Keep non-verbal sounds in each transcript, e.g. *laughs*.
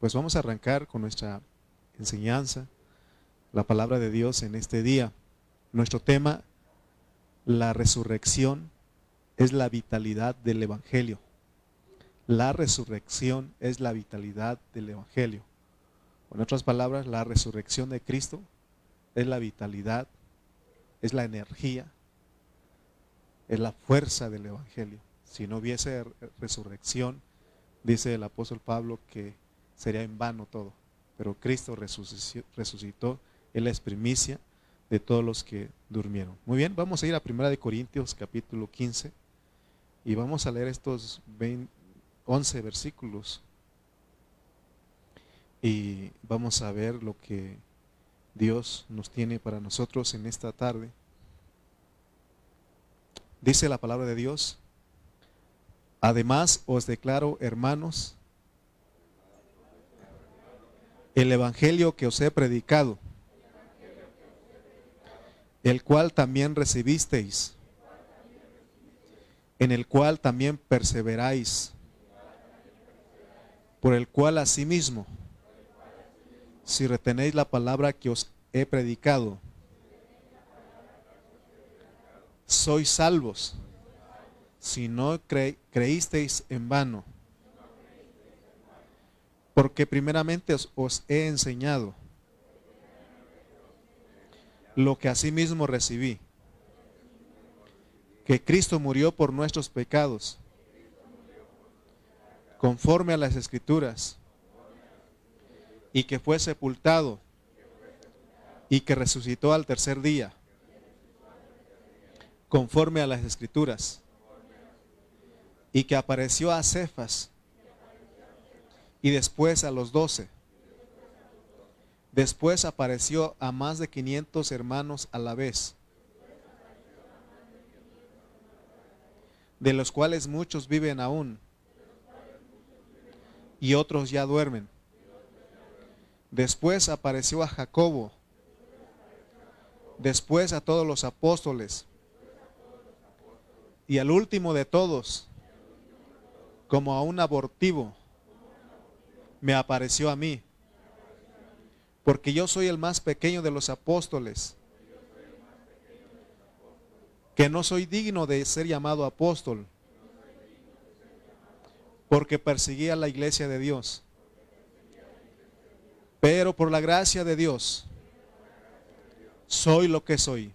Pues vamos a arrancar con nuestra enseñanza, la palabra de Dios en este día. Nuestro tema, la resurrección, es la vitalidad del Evangelio. La resurrección es la vitalidad del Evangelio. En otras palabras, la resurrección de Cristo es la vitalidad, es la energía, es la fuerza del Evangelio. Si no hubiese resurrección, dice el apóstol Pablo que sería en vano todo. Pero Cristo resucitó, es primicia de todos los que durmieron. Muy bien, vamos a ir a 1 Corintios capítulo 15 y vamos a leer estos 11 versículos y vamos a ver lo que Dios nos tiene para nosotros en esta tarde. Dice la palabra de Dios, además os declaro, hermanos, el Evangelio que os he predicado, el cual también recibisteis, en el cual también perseveráis, por el cual asimismo, si retenéis la palabra que os he predicado, sois salvos, si no creísteis en vano. Porque primeramente os, he enseñado lo que asimismo recibí, que Cristo murió por nuestros pecados, conforme a las escrituras, y que fue sepultado, y que resucitó al tercer día, conforme a las escrituras, y que apareció a Cefas, y después a los doce. Después apareció a más de 500 hermanos a la vez, de los cuales muchos viven aún y otros ya duermen. Después apareció a Jacobo, después a todos los apóstoles y al último de todos, como a un abortivo me apareció a mí. Porque yo soy el más pequeño de los apóstoles. Que no soy digno de ser llamado apóstol. Porque perseguía la iglesia de Dios. Pero por la gracia de Dios, soy lo que soy.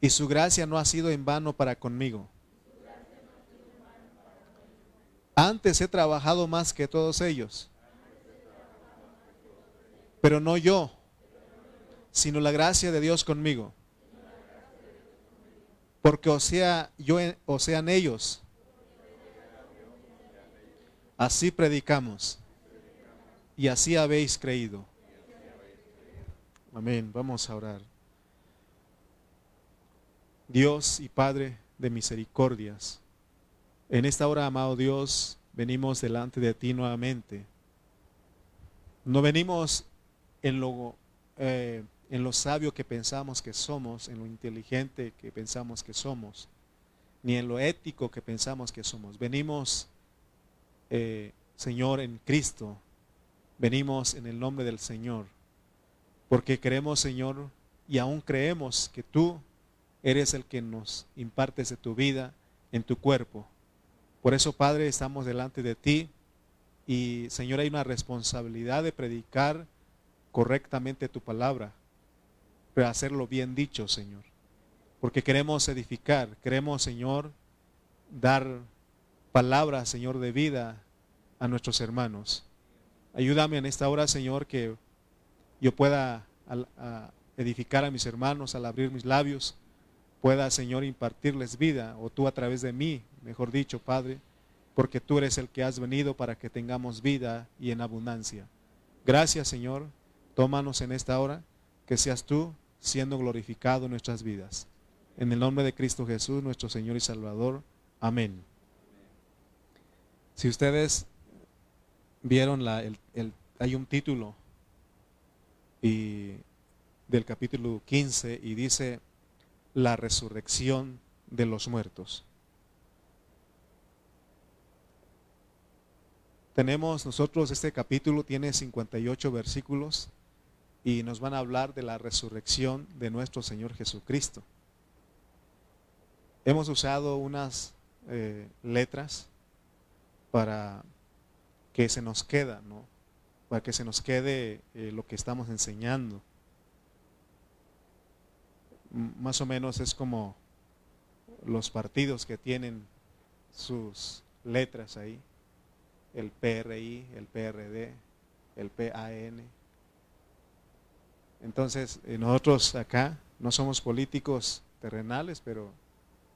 Y su gracia no ha sido en vano para conmigo. Antes he trabajado más que todos ellos. Pero no yo, sino la gracia de Dios conmigo. Porque o sea yo o sean ellos. Así predicamos. Y así habéis creído. Amén. Vamos a orar. Dios y Padre de misericordias. En esta hora, amado Dios, venimos delante de ti nuevamente. No venimos en lo, eh, en lo sabio que pensamos que somos, en lo inteligente que pensamos que somos, ni en lo ético que pensamos que somos. Venimos, eh, Señor, en Cristo. Venimos en el nombre del Señor. Porque queremos, Señor, y aún creemos que tú eres el que nos impartes de tu vida en tu cuerpo. Por eso, Padre, estamos delante de ti y, Señor, hay una responsabilidad de predicar correctamente tu palabra, pero hacerlo bien dicho, Señor. Porque queremos edificar, queremos, Señor, dar palabras, Señor, de vida a nuestros hermanos. Ayúdame en esta hora, Señor, que yo pueda edificar a mis hermanos al abrir mis labios pueda, Señor, impartirles vida, o tú a través de mí, mejor dicho, Padre, porque tú eres el que has venido para que tengamos vida y en abundancia. Gracias, Señor. Tómanos en esta hora, que seas tú siendo glorificado en nuestras vidas. En el nombre de Cristo Jesús, nuestro Señor y Salvador. Amén. Si ustedes vieron la, el, hay un título del capítulo 15 y dice la resurrección de los muertos. Tenemos nosotros, este capítulo tiene 58 versículos y nos van a hablar de la resurrección de nuestro Señor Jesucristo. Hemos usado unas eh, letras para que se nos queda, ¿no? Para que se nos quede eh, lo que estamos enseñando. más o menos es como los partidos que tienen sus letras ahí, el PRI, el PRD, el PAN. Entonces, eh, nosotros acá no somos políticos terrenales, pero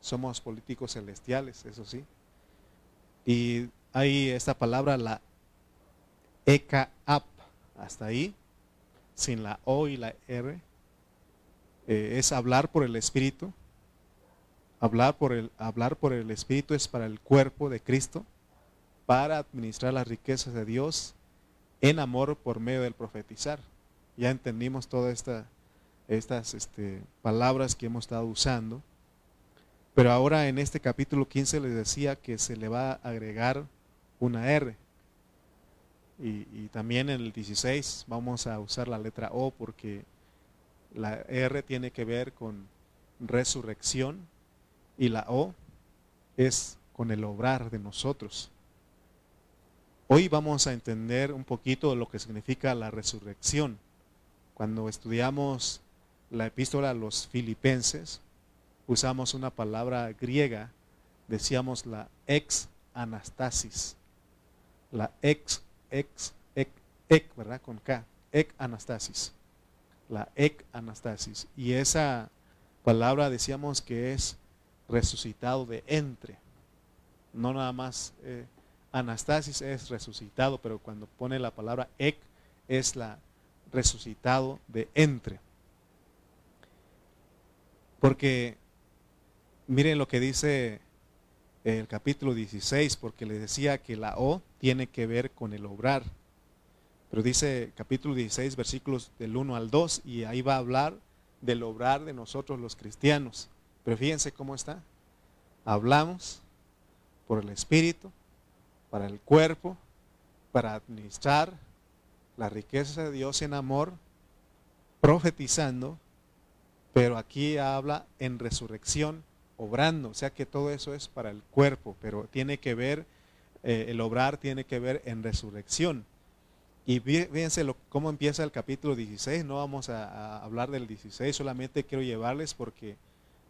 somos políticos celestiales, eso sí. Y hay esta palabra, la EKAP, hasta ahí, sin la O y la R, eh, es hablar por el Espíritu. Hablar por, el, hablar por el Espíritu es para el cuerpo de Cristo, para administrar las riquezas de Dios en amor por medio del profetizar. Ya entendimos todas esta, estas este, palabras que hemos estado usando. Pero ahora en este capítulo 15 les decía que se le va a agregar una R. Y, también en el 16 vamos a usar la letra O porque la R tiene que ver con resurrección y la O es con el obrar de nosotros. Hoy vamos a entender un poquito lo que significa la resurrección. Cuando estudiamos la epístola a los filipenses, usamos una palabra griega, decíamos la ex anastasis. La ex, ex, ek, ek, ¿verdad? Con K, ek anastasis. La ek anastasis. Y esa palabra decíamos que es resucitado de entre. No nada más eh, anastasis es resucitado, pero cuando pone la palabra ek es la resucitado de entre. Porque Miren lo que dice el capítulo 16, porque le decía que la O tiene que ver con el obrar. Pero dice capítulo 16, versículos del 1 al 2, y ahí va a hablar del obrar de nosotros los cristianos. Pero fíjense cómo está. Hablamos por el Espíritu, para el cuerpo, para administrar la riqueza de Dios en amor, profetizando, pero aquí habla en resurrección obrando, o sea que todo eso es para el cuerpo, pero tiene que ver, eh, el obrar tiene que ver en resurrección. Y fíjense lo, cómo empieza el capítulo 16, no vamos a, hablar del 16, solamente quiero llevarles porque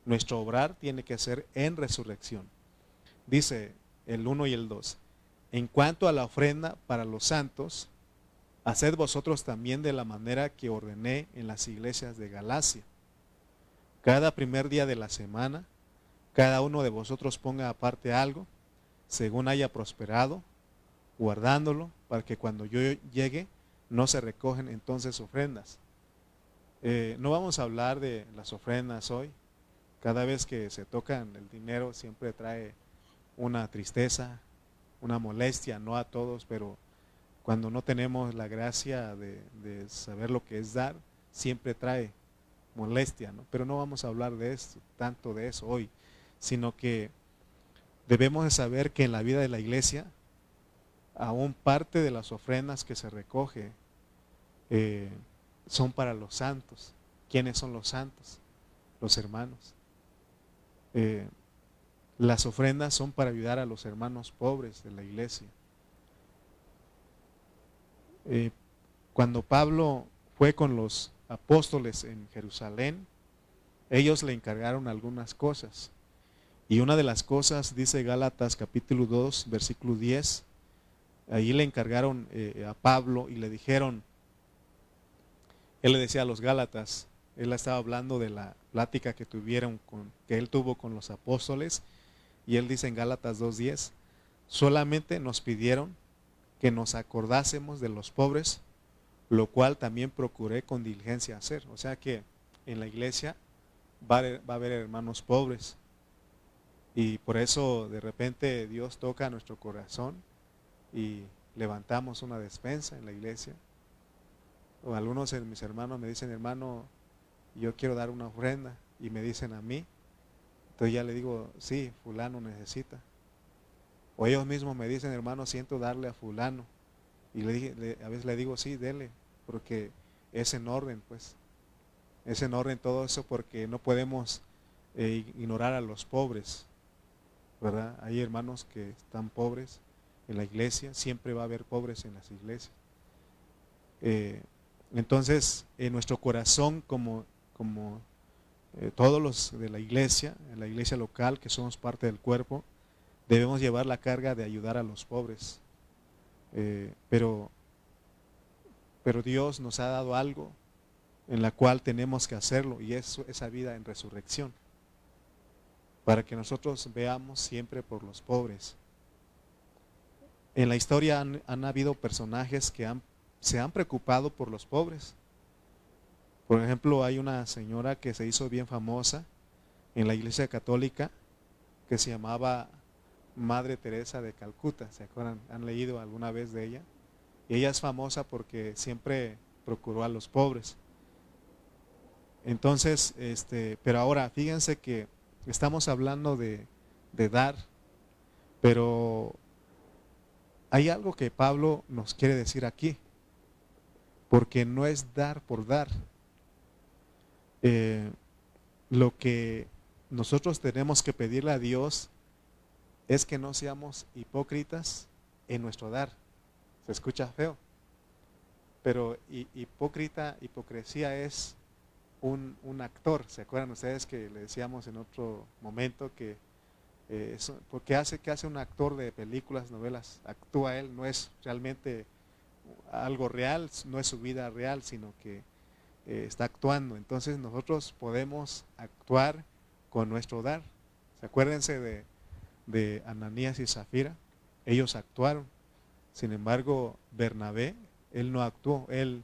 nuestro obrar tiene que ser en resurrección. Dice el 1 y el 2, en cuanto a la ofrenda para los santos, haced vosotros también de la manera que ordené en las iglesias de Galacia. Cada primer día de la semana, cada uno de vosotros ponga aparte algo, según haya prosperado, guardándolo, para que cuando yo llegue no se recogen entonces ofrendas. Eh, no vamos a hablar de las ofrendas hoy. Cada vez que se tocan el dinero siempre trae una tristeza, una molestia, no a todos, pero cuando no tenemos la gracia de, saber lo que es dar, siempre trae molestia, ¿no? Pero no vamos a hablar de esto, tanto de eso hoy sino que debemos de saber que en la vida de la iglesia, aún parte de las ofrendas que se recoge eh, son para los santos. ¿Quiénes son los santos? Los hermanos. Eh, las ofrendas son para ayudar a los hermanos pobres de la iglesia. Eh, cuando Pablo fue con los apóstoles en Jerusalén, ellos le encargaron algunas cosas. Y una de las cosas, dice Gálatas capítulo 2, versículo 10, ahí le encargaron eh, a Pablo y le dijeron, él le decía a los Gálatas, él estaba hablando de la plática que tuvieron con, que él tuvo con los apóstoles, y él dice en Gálatas 2.10, solamente nos pidieron que nos acordásemos de los pobres, lo cual también procuré con diligencia hacer. O sea que en la iglesia va a haber hermanos pobres, y por eso de repente Dios toca nuestro corazón y levantamos una despensa en la iglesia. O algunos de mis hermanos me dicen, hermano, yo quiero dar una ofrenda. Y me dicen a mí. Entonces ya le digo, sí, fulano necesita. O ellos mismos me dicen, hermano, siento darle a fulano. Y a veces le digo, sí, dele, porque es en orden, pues. Es en orden todo eso porque no podemos eh, ignorar a los pobres, ¿verdad? Hay hermanos que están pobres en la iglesia, siempre va a haber pobres en las iglesias. Eh, entonces, en nuestro corazón, como, como eh, todos los de la iglesia, en la iglesia local, que somos parte del cuerpo, debemos llevar la carga de ayudar a los pobres. pero, pero Dios nos ha dado algo en la cual tenemos que hacerlo y es esa vida en resurrección. Para que nosotros veamos siempre por los pobres. En la historia han, habido personajes que han, se han preocupado por los pobres. Por ejemplo, hay una señora que se hizo bien famosa en la iglesia católica que se llamaba Madre Teresa de Calcuta. ¿Se acuerdan? ¿Han leído alguna vez de ella? Y ella es famosa porque siempre procuró a los pobres. Entonces, este, pero ahora fíjense que estamos hablando de, de dar, pero hay algo que Pablo nos quiere decir aquí, porque no es dar por dar. Eh, lo que nosotros tenemos que pedirle a Dios es que no seamos hipócritas en nuestro dar. Se escucha feo, pero hipócrita, hipocresía es un, actor. ¿Se acuerdan ustedes que le decíamos en otro momento que eh, porque hace que hace un actor de películas, novelas, actúa él, no es realmente algo real, no es su vida real, sino que eh, está actuando. Entonces nosotros podemos actuar con nuestro dar. ¿Se acuérdense de, de Ananías y Zafira? Ellos actuaron. Sin embargo, Bernabé, él no actuó, él,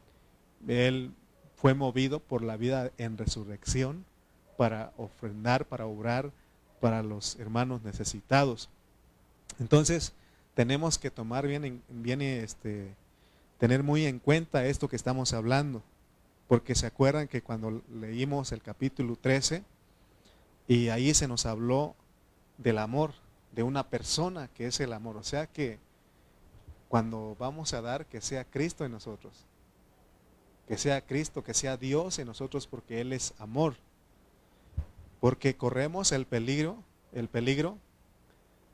él fue movido por la vida en resurrección para ofrendar, para obrar para los hermanos necesitados. Entonces, tenemos que tomar bien, bien este, tener muy en cuenta esto que estamos hablando, porque se acuerdan que cuando leímos el capítulo 13, y ahí se nos habló del amor, de una persona que es el amor, o sea que cuando vamos a dar, que sea Cristo en nosotros que sea Cristo, que sea Dios en nosotros porque Él es amor. Porque corremos el peligro, el peligro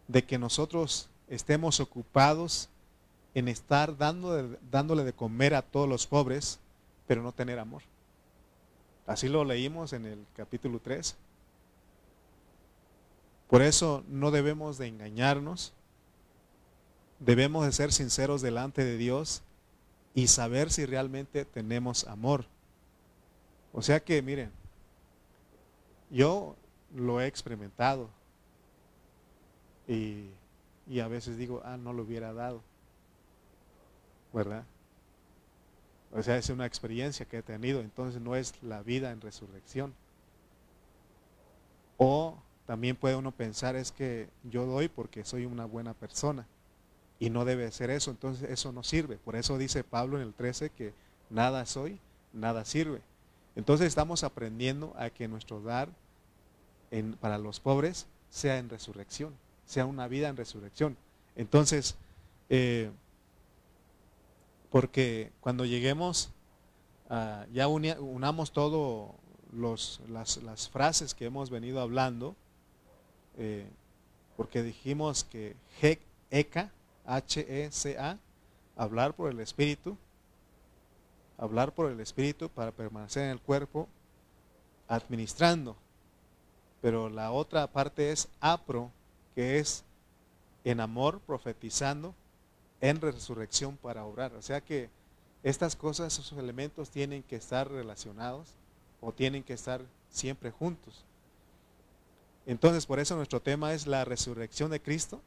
de que nosotros estemos ocupados en estar dándole de comer a todos los pobres, pero no tener amor. Así lo leímos en el capítulo 3. Por eso no debemos de engañarnos, debemos de ser sinceros delante de Dios y saber si realmente tenemos amor. O sea que, miren, yo lo he experimentado y, y, a veces digo, ah, no lo hubiera dado, ¿verdad? O sea, es una experiencia que he tenido, entonces no es la vida en resurrección. O también puede uno pensar es que yo doy porque soy una buena persona. Y no debe ser eso, entonces eso no sirve. Por eso dice Pablo en el 13 que nada soy, nada sirve. Entonces estamos aprendiendo a que nuestro dar para los pobres sea en resurrección, sea una vida en resurrección. Entonces, eh, porque cuando lleguemos, ya unamos todo los, las, frases que hemos venido hablando, eh, porque dijimos que Hek, Eka, H-E-C-A, hablar por el Espíritu, hablar por el Espíritu para permanecer en el cuerpo, administrando. Pero la otra parte es apro, que es en amor, profetizando, en resurrección para obrar. O sea que estas cosas, esos elementos tienen que estar relacionados o tienen que estar siempre juntos. Entonces, por eso nuestro tema es la resurrección de Cristo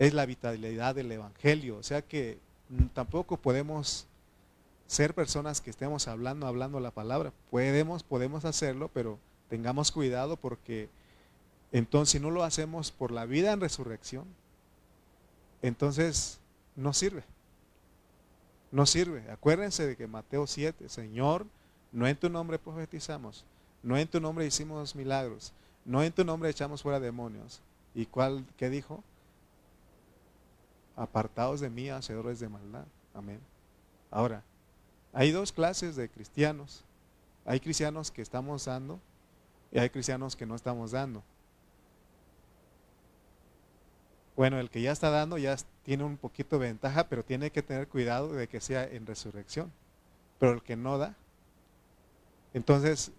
es la vitalidad del Evangelio. O sea que tampoco podemos ser personas que estemos hablando, hablando la palabra. Podemos, podemos hacerlo, pero tengamos cuidado porque entonces si no lo hacemos por la vida en resurrección, entonces no sirve. No sirve. Acuérdense de que Mateo 7, Señor, no en tu nombre profetizamos, no en tu nombre hicimos milagros, no en tu nombre echamos fuera demonios. ¿Y cuál qué dijo? apartados de mí, hacedores de maldad. Amén. Ahora, hay dos clases de cristianos. Hay cristianos que estamos dando y hay cristianos que no estamos dando. Bueno, el que ya está dando ya tiene un poquito de ventaja, pero tiene que tener cuidado de que sea en resurrección. Pero el que no da, entonces,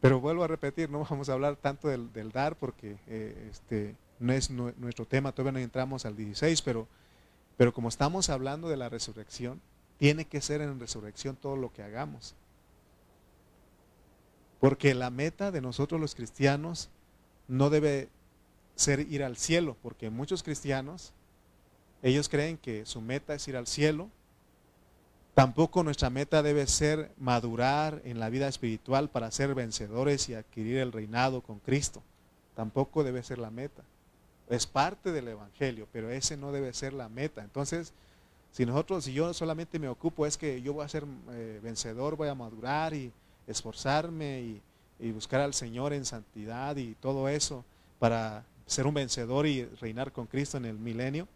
pero vuelvo a repetir, no *laughs* vamos a hablar tanto del, dar porque eh, este, no es nuestro tema, todavía no entramos al 16, pero, pero como estamos hablando de la resurrección, tiene que ser en resurrección todo lo que hagamos. Porque la meta de nosotros los cristianos no debe ser ir al cielo, porque muchos cristianos, ellos creen que su meta es ir al cielo. Tampoco nuestra meta debe ser madurar en la vida espiritual para ser vencedores y adquirir el reinado con Cristo. Tampoco debe ser la meta. Es parte del Evangelio, pero ese no debe ser la meta. Entonces, si nosotros, si yo solamente me ocupo es que yo voy a ser eh, vencedor, voy a madurar y esforzarme y, y buscar al Señor en santidad y todo eso para ser un vencedor y reinar con Cristo en el milenio,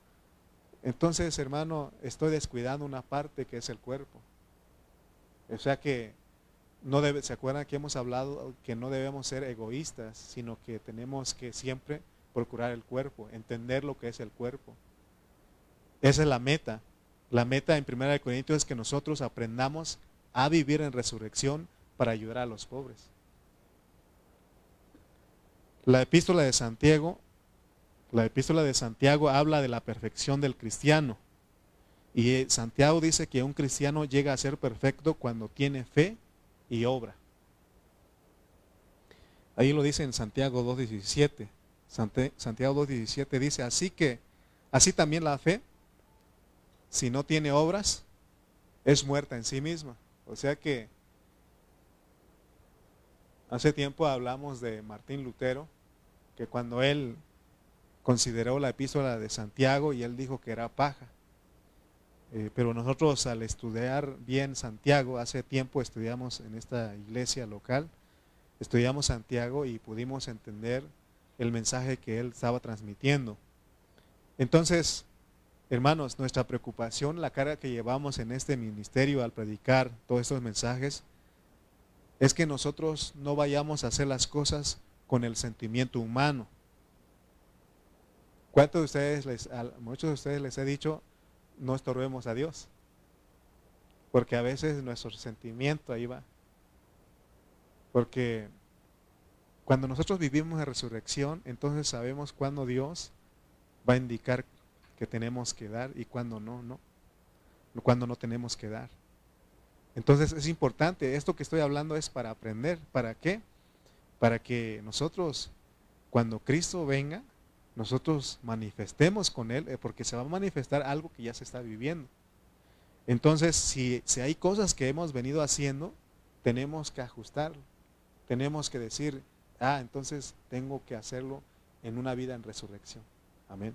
entonces, hermano, estoy descuidando una parte que es el cuerpo. O sea que no debe, ¿se acuerdan que hemos hablado que no debemos ser egoístas, sino que tenemos que siempre procurar el cuerpo, entender lo que es el cuerpo? Esa es la meta. La meta en 1 Corintios es que nosotros aprendamos a vivir en resurrección para ayudar a los pobres. La epístola de Santiago, la epístola de Santiago habla de la perfección del cristiano. Y eh, Santiago dice que un cristiano llega a ser perfecto cuando tiene fe y obra. Ahí lo dice en Santiago 2.17. Santiago 2.17 dice, así que, así también la fe, si no tiene obras, es muerta en sí misma. O sea que Hace tiempo hablamos de Martín Lutero, que cuando él consideró la epístola de Santiago y él dijo que era paja. Eh, pero nosotros al estudiar bien Santiago, hace tiempo estudiamos en esta iglesia local, estudiamos Santiago y pudimos entender el mensaje que él estaba transmitiendo. Entonces, hermanos, nuestra preocupación, la carga que llevamos en este ministerio al predicar todos estos mensajes, es que nosotros no vayamos a hacer las cosas con el sentimiento humano. ¿Cuántos de ustedes, les, muchos de ustedes les he dicho, no estorbemos a Dios? Porque a veces nuestro sentimiento ahí va. Porque cuando nosotros vivimos en resurrección, entonces sabemos cuándo Dios va a indicar que tenemos que dar y cuándo no, no. Cuándo no tenemos que dar. Entonces es importante, esto que estoy hablando es para aprender. ¿Para qué? Para que nosotros, cuando Cristo venga, nosotros manifestemos con Él, eh, porque se va a manifestar algo que ya se está viviendo. Entonces, si, si hay cosas que hemos venido haciendo, tenemos que ajustarlo. Tenemos que decir, ah, entonces tengo que hacerlo en una vida en resurrección. Amén.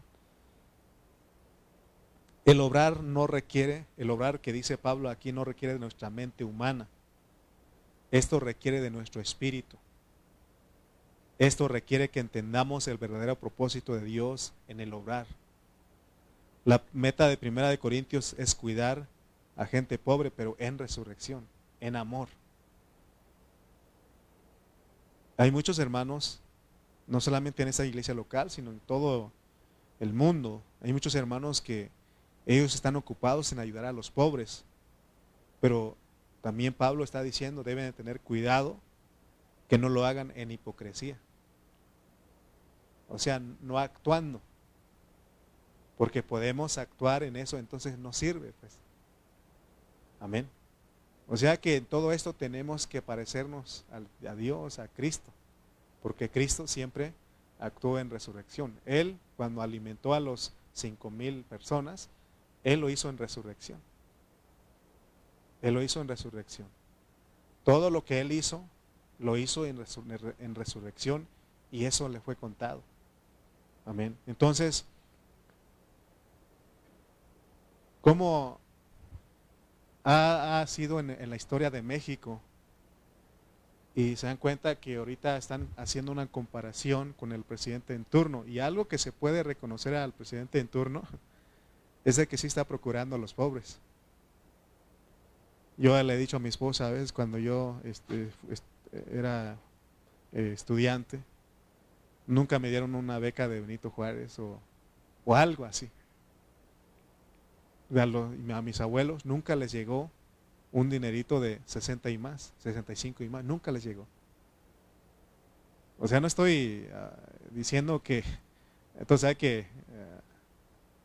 El obrar no requiere, el obrar que dice Pablo aquí no requiere de nuestra mente humana. Esto requiere de nuestro espíritu. Esto requiere que entendamos el verdadero propósito de Dios en el obrar. La meta de Primera de Corintios es cuidar a gente pobre, pero en resurrección, en amor. Hay muchos hermanos, no solamente en esta iglesia local, sino en todo el mundo. Hay muchos hermanos que ellos están ocupados en ayudar a los pobres. Pero también Pablo está diciendo, deben de tener cuidado que no lo hagan en hipocresía. O sea, no actuando. Porque podemos actuar en eso, entonces no sirve. Pues. Amén. O sea que en todo esto tenemos que parecernos a Dios, a Cristo. Porque Cristo siempre actuó en resurrección. Él, cuando alimentó a los cinco mil personas, él lo hizo en resurrección. Él lo hizo en resurrección. Todo lo que Él hizo, lo hizo en, resurrección y eso le fue contado. Amén. Entonces, ¿cómo ha, sido en, la historia de México? Y se dan cuenta que ahorita están haciendo una comparación con el presidente en turno. Y algo que se puede reconocer al presidente en turno *laughs* es de que sí está procurando a los pobres. Yo le he dicho a mi esposa a veces cuando yo este, era eh, estudiante, nunca me dieron una beca de Benito Juárez o, algo así. A, a, mis abuelos nunca les llegó un dinerito de 60 y más, 65 y más, nunca les llegó. O sea, no estoy ah, diciendo que entonces hay que eh,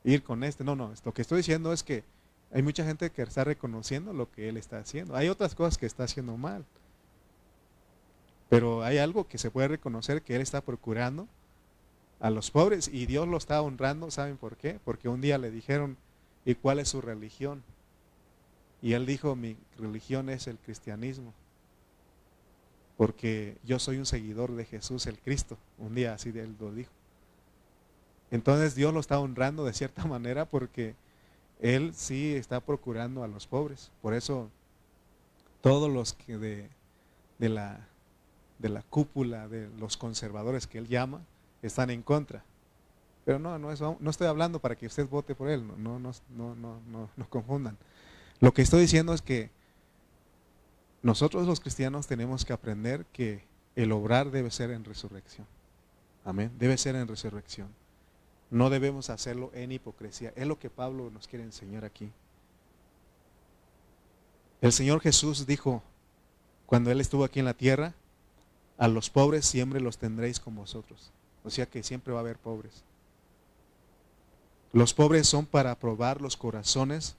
ir con este, no, no, lo que estoy diciendo es que hay mucha gente que está reconociendo lo que él está haciendo. Hay otras cosas que está haciendo mal. Pero hay algo que se puede reconocer que él está procurando a los pobres y Dios lo está honrando. ¿Saben por qué? Porque un día le dijeron, ¿y cuál es su religión? Y él dijo, mi religión es el cristianismo. Porque yo soy un seguidor de Jesús el Cristo. Un día así de él lo dijo. Entonces Dios lo está honrando de cierta *laughs* manera porque él sí está procurando a los pobres. Por eso todos los que de, la, de la cúpula, de los conservadores que él llama, están en contra. Pero no, no, no estoy hablando para que usted vote por él, no, no, no, no, no, no confundan. Lo que estoy diciendo es que nosotros los cristianos tenemos que aprender que el obrar debe ser en resurrección. Amén, debe ser en resurrección. No debemos hacerlo en hipocresía. Es lo que Pablo nos quiere enseñar aquí. El Señor Jesús dijo, cuando Él estuvo aquí en la tierra, a los pobres siempre los tendréis con vosotros. O sea que siempre va a haber pobres. Los pobres son para probar los corazones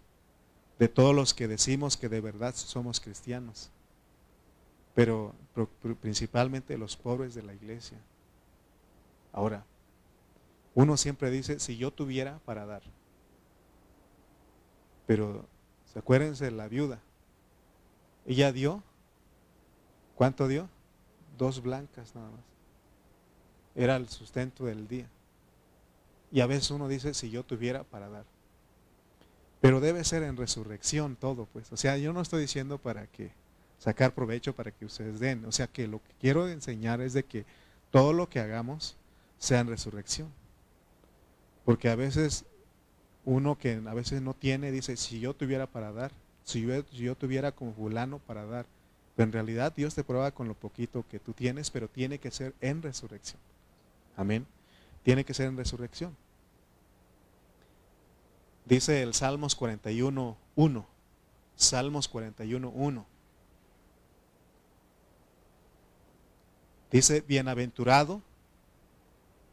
de todos los que decimos que de verdad somos cristianos. Pero principalmente los pobres de la iglesia. Ahora, uno siempre dice, si yo tuviera para dar. Pero ¿se acuérdense de la viuda. Ella dio, ¿cuánto dio? Dos blancas nada más. Era el sustento del día. Y a veces uno dice, si yo tuviera para dar. Pero debe ser en resurrección todo, pues. O sea, yo no estoy diciendo para que sacar provecho para que ustedes den. O sea, que lo que quiero enseñar es de que todo lo que hagamos sea en resurrección. Porque a veces uno que a veces no tiene dice, si yo tuviera para dar, si yo, tuviera como fulano para dar. En realidad Dios te prueba con lo poquito que tú tienes, pero tiene que ser en resurrección. Amén. Tiene que ser en resurrección. Dice el Salmos 41, 1. Salmos 41, 1. Dice, bienaventurado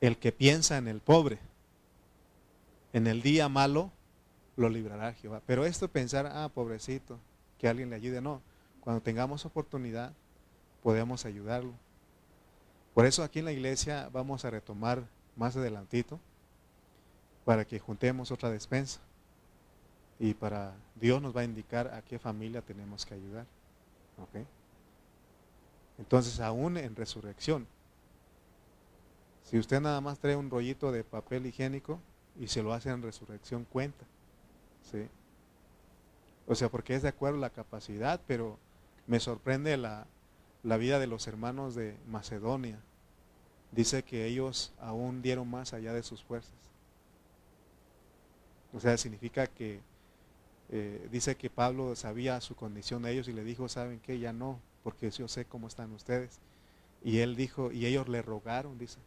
el que piensa en el pobre en el día malo lo librará Jehová. Pero esto pensar, ah, pobrecito, que alguien le ayude, no. Cuando tengamos oportunidad, podemos ayudarlo. Por eso aquí en la iglesia vamos a retomar más adelantito para que juntemos otra despensa. Y para Dios nos va a indicar a qué familia tenemos que ayudar. Entonces, aún en resurrección, si usted nada más trae un rollito de papel higiénico, y se lo hace en resurrección cuenta. ¿sí? O sea, porque es de acuerdo a la capacidad, pero me sorprende la, vida de los hermanos de Macedonia. Dice que ellos aún dieron más allá de sus fuerzas. O sea, significa que eh, dice que Pablo sabía su condición de ellos y le dijo, ¿saben qué? Ya no, porque yo sé cómo están ustedes. Y él dijo, y ellos le rogaron, dice,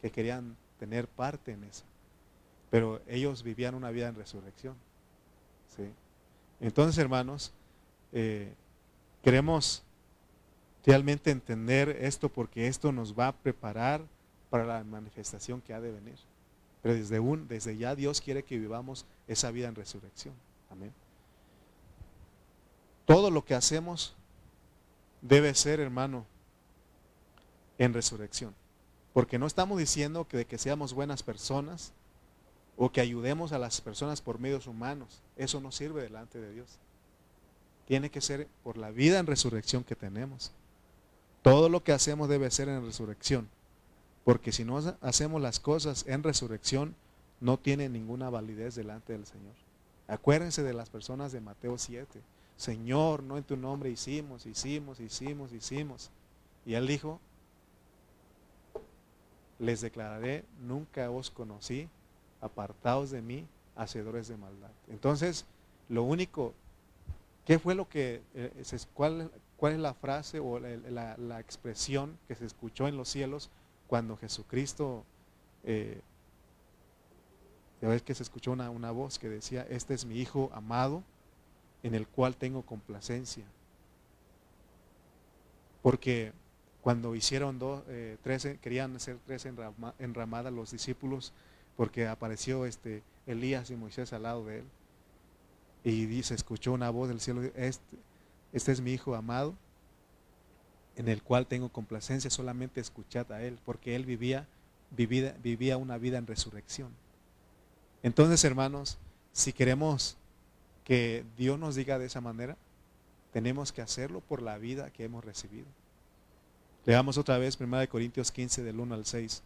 que querían tener parte en eso. Pero ellos vivían una vida en resurrección. ¿sí? Entonces, hermanos, eh, queremos realmente entender esto porque esto nos va a preparar para la manifestación que ha de venir. Pero desde, un, desde ya Dios quiere que vivamos esa vida en resurrección. Amén. Todo lo que hacemos debe ser, hermano, en resurrección. Porque no estamos diciendo que de que seamos buenas personas, o que ayudemos a las personas por medios humanos. Eso no sirve delante de Dios. Tiene que ser por la vida en resurrección que tenemos. Todo lo que hacemos debe ser en resurrección. Porque si no hacemos las cosas en resurrección, no tiene ninguna validez delante del Señor. Acuérdense de las personas de Mateo 7. Señor, no en tu nombre hicimos, hicimos, hicimos, hicimos. Y él dijo, les declararé, nunca os conocí, apartados de mí, hacedores de maldad. Entonces, lo único, ¿qué fue lo que, eh, cuál, es la frase o la, expresión que se escuchó en los cielos cuando Jesucristo, eh, ya que se escuchó una, voz que decía, este es mi Hijo amado, en el cual tengo complacencia. Porque cuando hicieron dos, eh, querían hacer tres enramadas los discípulos, porque apareció este Elías y Moisés al lado de él. Y dice, escuchó una voz del cielo, este, este es mi hijo amado, en el cual tengo complacencia, solamente escuchad a él, porque él vivía, vivía, vivía una vida en resurrección. Entonces, hermanos, si queremos que Dios nos diga de esa manera, tenemos que hacerlo por la vida que hemos recibido. Leamos otra vez 1 Corintios 15 del 1 al 6.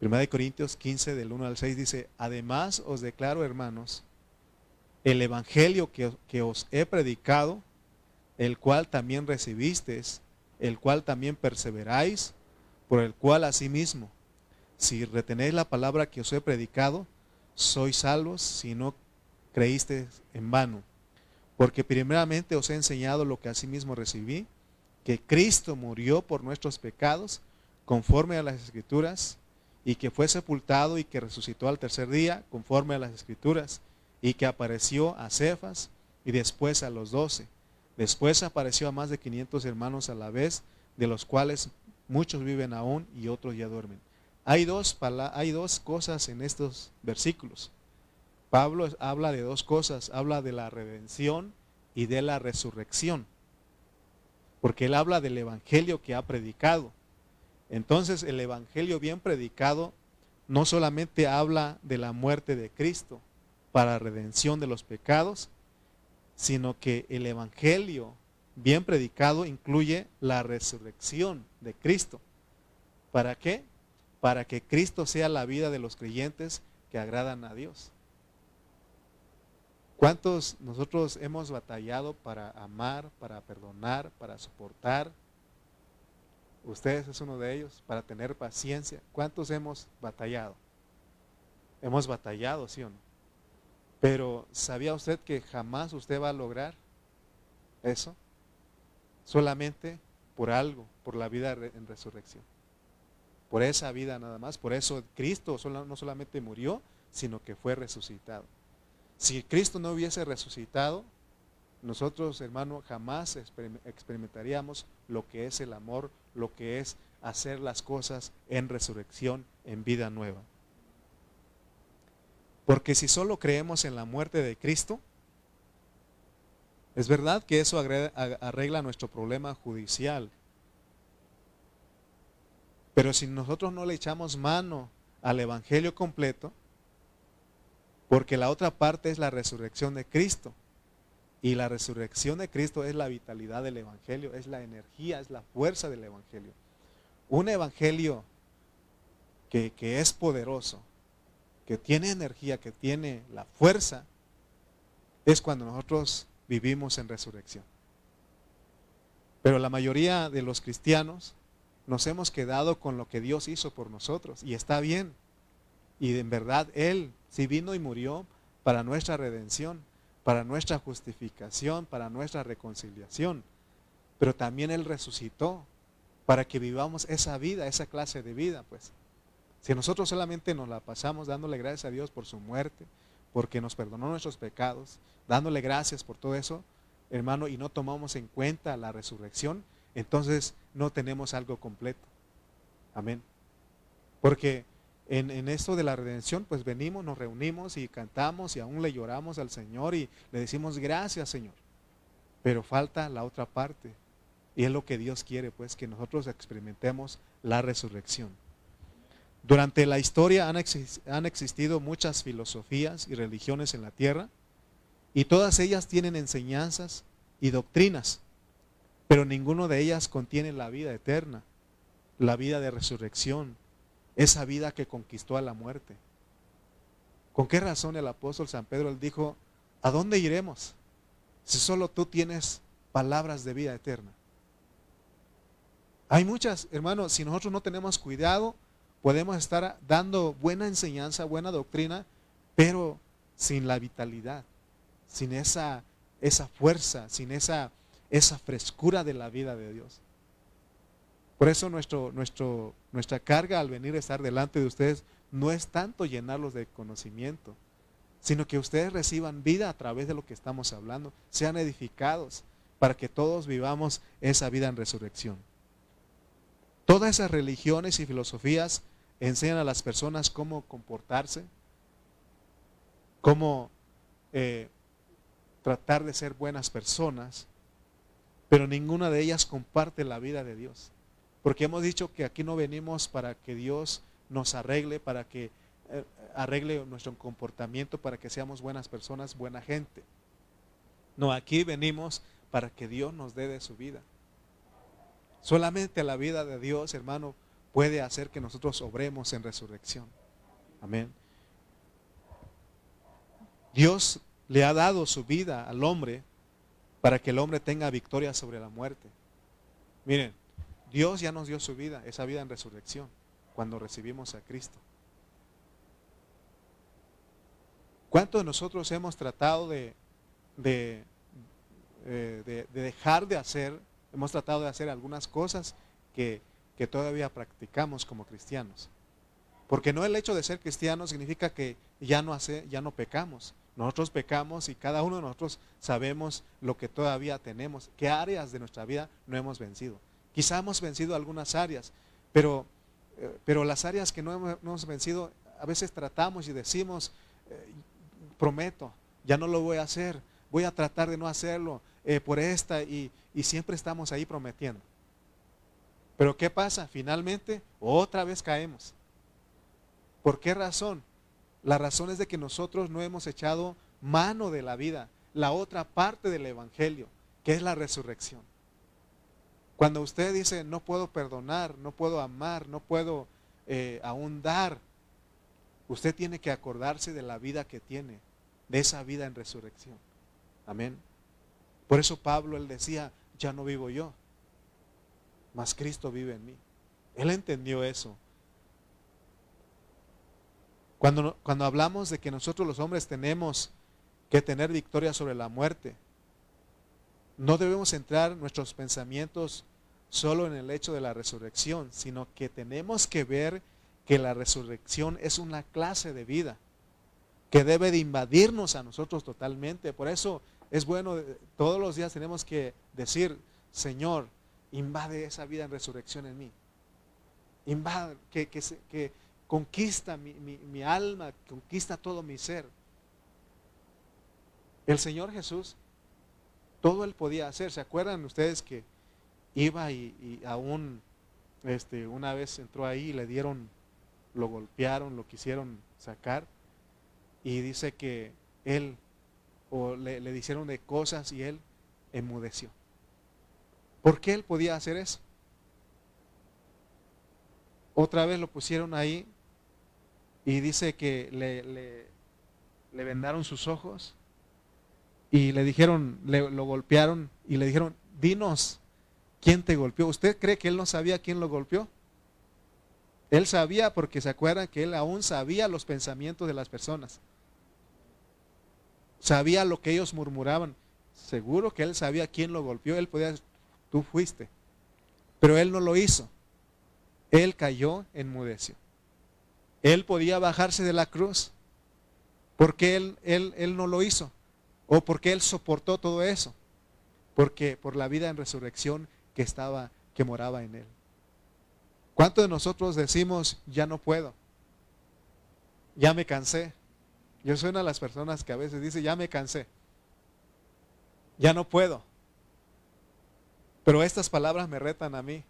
1 Corintios 15 del 1 al 6 dice, además os declaro hermanos, el Evangelio que, que os he predicado, el cual también recibisteis, el cual también perseveráis, por el cual asimismo, si retenéis la palabra que os he predicado, sois salvos si no creísteis en vano. Porque primeramente os he enseñado lo que asimismo recibí, que Cristo murió por nuestros pecados, conforme a las Escrituras, y que fue sepultado y que resucitó al tercer día, conforme a las Escrituras, y que apareció a Cefas y después a los doce. Después apareció a más de 500 hermanos a la vez, de los cuales muchos viven aún y otros ya duermen. Hay dos, hay dos cosas en estos versículos. Pablo habla de dos cosas, habla de la redención y de la resurrección porque él habla del evangelio que ha predicado. Entonces el evangelio bien predicado no solamente habla de la muerte de Cristo para redención de los pecados, sino que el evangelio bien predicado incluye la resurrección de Cristo. ¿Para qué? Para que Cristo sea la vida de los creyentes que agradan a Dios. ¿Cuántos nosotros hemos batallado para amar, para perdonar, para soportar? Ustedes es uno de ellos, para tener paciencia. ¿Cuántos hemos batallado? Hemos batallado, ¿sí o no? Pero ¿sabía usted que jamás usted va a lograr eso? Solamente por algo, por la vida en resurrección. Por esa vida nada más. Por eso Cristo no solamente murió, sino que fue resucitado. Si Cristo no hubiese resucitado, nosotros, hermano, jamás experimentaríamos lo que es el amor, lo que es hacer las cosas en resurrección, en vida nueva. Porque si solo creemos en la muerte de Cristo, es verdad que eso arregla nuestro problema judicial. Pero si nosotros no le echamos mano al Evangelio completo, porque la otra parte es la resurrección de Cristo. Y la resurrección de Cristo es la vitalidad del Evangelio, es la energía, es la fuerza del Evangelio. Un Evangelio que, es poderoso, que tiene energía, que tiene la fuerza, es cuando nosotros vivimos en resurrección. Pero la mayoría de los cristianos nos hemos quedado con lo que Dios hizo por nosotros. Y está bien. Y en verdad Él si vino y murió para nuestra redención, para nuestra justificación, para nuestra reconciliación. Pero también Él resucitó para que vivamos esa vida, esa clase de vida, pues. Si nosotros solamente nos la pasamos dándole gracias a Dios por su muerte, porque nos perdonó nuestros pecados, dándole gracias por todo eso, hermano, y no tomamos en cuenta la resurrección, entonces no tenemos algo completo. Amén. Porque en, esto de la redención, pues venimos, nos reunimos y cantamos y aún le lloramos al Señor y le decimos gracias Señor. Pero falta la otra parte. Y es lo que Dios quiere, pues que nosotros experimentemos la resurrección. Durante la historia han, han existido muchas filosofías y religiones en la tierra y todas ellas tienen enseñanzas y doctrinas, pero ninguno de ellas contiene la vida eterna, la vida de resurrección, esa vida que conquistó a la muerte. ¿Con qué razón el apóstol San Pedro él dijo, ¿a dónde iremos? Si solo tú tienes palabras de vida eterna. Hay muchas, hermanos, si nosotros no tenemos cuidado, podemos estar dando buena enseñanza, buena doctrina, pero sin la vitalidad, sin esa, esa fuerza, sin esa, esa frescura de la vida de Dios. Por eso nuestro, nuestra carga al venir a estar delante de ustedes no es tanto llenarlos de conocimiento, sino que ustedes reciban vida a través de lo que estamos hablando, sean edificados para que todos vivamos esa vida en resurrección. Todas esas religiones y filosofías enseñan a las personas cómo comportarse, cómo eh, tratar de ser buenas personas, pero ninguna de ellas comparte la vida de Dios. Porque hemos dicho que aquí no venimos para que Dios nos arregle, para que eh, arregle nuestro comportamiento, para que seamos buenas personas, buena gente. No, aquí venimos para que Dios nos dé de su vida. Solamente la vida de Dios, hermano, puede hacer que nosotros obremos en resurrección. Amén. Dios le ha dado su vida al hombre para que el hombre tenga victoria sobre la muerte. Miren, Dios ya nos dio su vida, esa vida en resurrección, cuando recibimos a Cristo. ¿Cuántos de nosotros hemos tratado de, eh, de, dejar de hacer, hemos tratado de hacer algunas cosas que, todavía practicamos como cristianos? Porque no el hecho de ser cristiano significa que ya no, ya no pecamos. Nosotros pecamos y cada uno de nosotros sabemos lo que todavía tenemos, qué áreas de nuestra vida no hemos vencido. Quizá hemos vencido algunas áreas, pero, eh, pero las áreas que no hemos, vencido, a veces tratamos y decimos, eh, prometo, ya no lo voy a hacer, voy a tratar de no hacerlo eh, por esta y, y siempre estamos ahí prometiendo. Pero ¿qué pasa? Finalmente, otra vez caemos. ¿Por qué razón? La razón es de que nosotros no hemos echado mano de la vida, la otra parte del Evangelio, que es la resurrección. Cuando usted dice, no puedo perdonar, no puedo amar, no puedo eh, aún dar, usted tiene que acordarse de la vida que tiene, de esa vida en resurrección. Amén. Por eso Pablo, él decía, ya no vivo yo, mas Cristo vive en mí. Él entendió eso. Cuando, cuando hablamos de que nosotros los hombres tenemos que tener victoria sobre la muerte, no debemos centrar nuestros pensamientos solo en el hecho de la resurrección, sino que tenemos que ver que la resurrección es una clase de vida que debe de invadirnos a nosotros totalmente. Por eso es bueno, todos los días tenemos que decir, Señor, invade esa vida en resurrección en mí. Invade, que, que, que conquista mi, mi alma, conquista todo mi ser. El Señor Jesús todo él podía hacer. ¿Se acuerdan ustedes que iba y, aún este, una vez entró ahí y le dieron, lo golpearon, lo quisieron sacar? Y dice que él, o le, le dijeron de cosas y él enmudeció. ¿Por qué él podía hacer eso? Otra vez lo pusieron ahí y dice que le, le vendaron sus ojos y le dijeron, le, lo golpearon y le dijeron, dinos, ¿quién te golpeó? ¿Usted cree que él no sabía quién lo golpeó? Él sabía porque se acuerdan que él aún sabía los pensamientos de las personas. Sabía lo que ellos murmuraban. Seguro que él sabía quién lo golpeó. Él podía, tú fuiste. Pero él no lo hizo. Él cayó, enmudeció. Él podía bajarse de la cruz. porque él, él, él no lo hizo? ¿O porque Él soportó todo eso? Porque por la vida en resurrección que estaba, que moraba en Él. ¿Cuántos de nosotros decimos, ya no puedo? Ya me cansé. Yo soy una de las personas que a veces dice, ya me cansé. Ya no puedo. Pero estas palabras me retan a mí.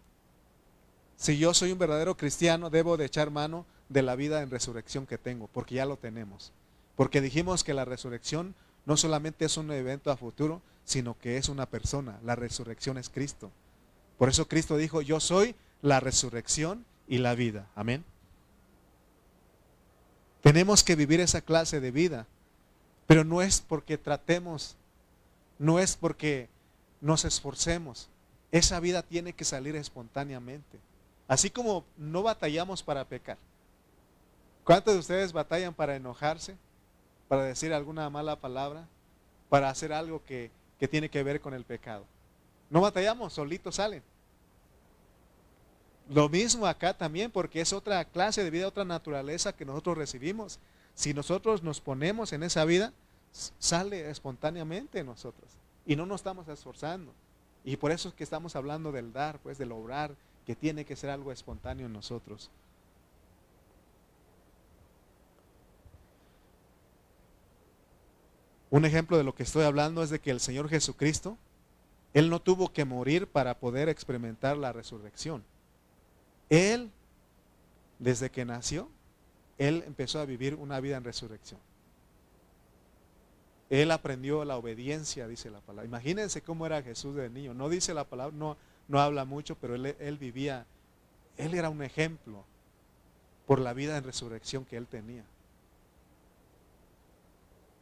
Si yo soy un verdadero cristiano, debo de echar mano de la vida en resurrección que tengo, porque ya lo tenemos. Porque dijimos que la resurrección no solamente es un evento a futuro, sino que es una persona. La resurrección es Cristo. Por eso Cristo dijo, yo soy la resurrección y la vida. Amén. Tenemos que vivir esa clase de vida, pero no es porque tratemos, no es porque nos esforcemos. Esa vida tiene que salir espontáneamente. Así como no batallamos para pecar. ¿Cuántos de ustedes batallan para enojarse? Para decir alguna mala palabra? Para hacer algo que, que tiene que ver con el pecado. No batallamos, solitos salen. Lo mismo acá también, porque es otra clase de vida, otra naturaleza que nosotros recibimos. Si nosotros nos ponemos en esa vida, sale espontáneamente en nosotros. Y no nos estamos esforzando. Y por eso es que estamos hablando del dar, pues del obrar, que tiene que ser algo espontáneo en nosotros. Un ejemplo de lo que estoy hablando es de que el Señor Jesucristo, Él no tuvo que morir para poder experimentar la resurrección. Él, desde que nació, Él empezó a vivir una vida en resurrección. Él aprendió la obediencia, dice la palabra. Imagínense cómo era Jesús de niño. No dice la palabra, no, no habla mucho, pero él, él vivía, él era un ejemplo por la vida en resurrección que él tenía.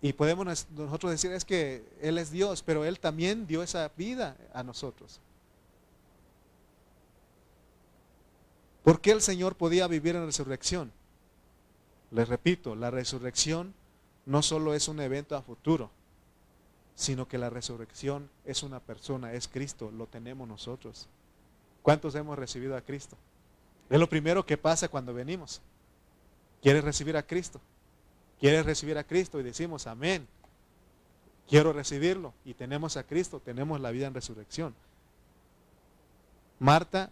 Y podemos nosotros decir es que Él es Dios, pero Él también dio esa vida a nosotros. ¿Por qué el Señor podía vivir en resurrección? Les repito, la resurrección no solo es un evento a futuro, sino que la resurrección es una persona, es Cristo, lo tenemos nosotros. ¿Cuántos hemos recibido a Cristo? Es lo primero que pasa cuando venimos. ¿Quieres recibir a Cristo? ¿Quieres recibir a Cristo? Y decimos, amén. Quiero recibirlo. Y tenemos a Cristo, tenemos la vida en resurrección. Marta,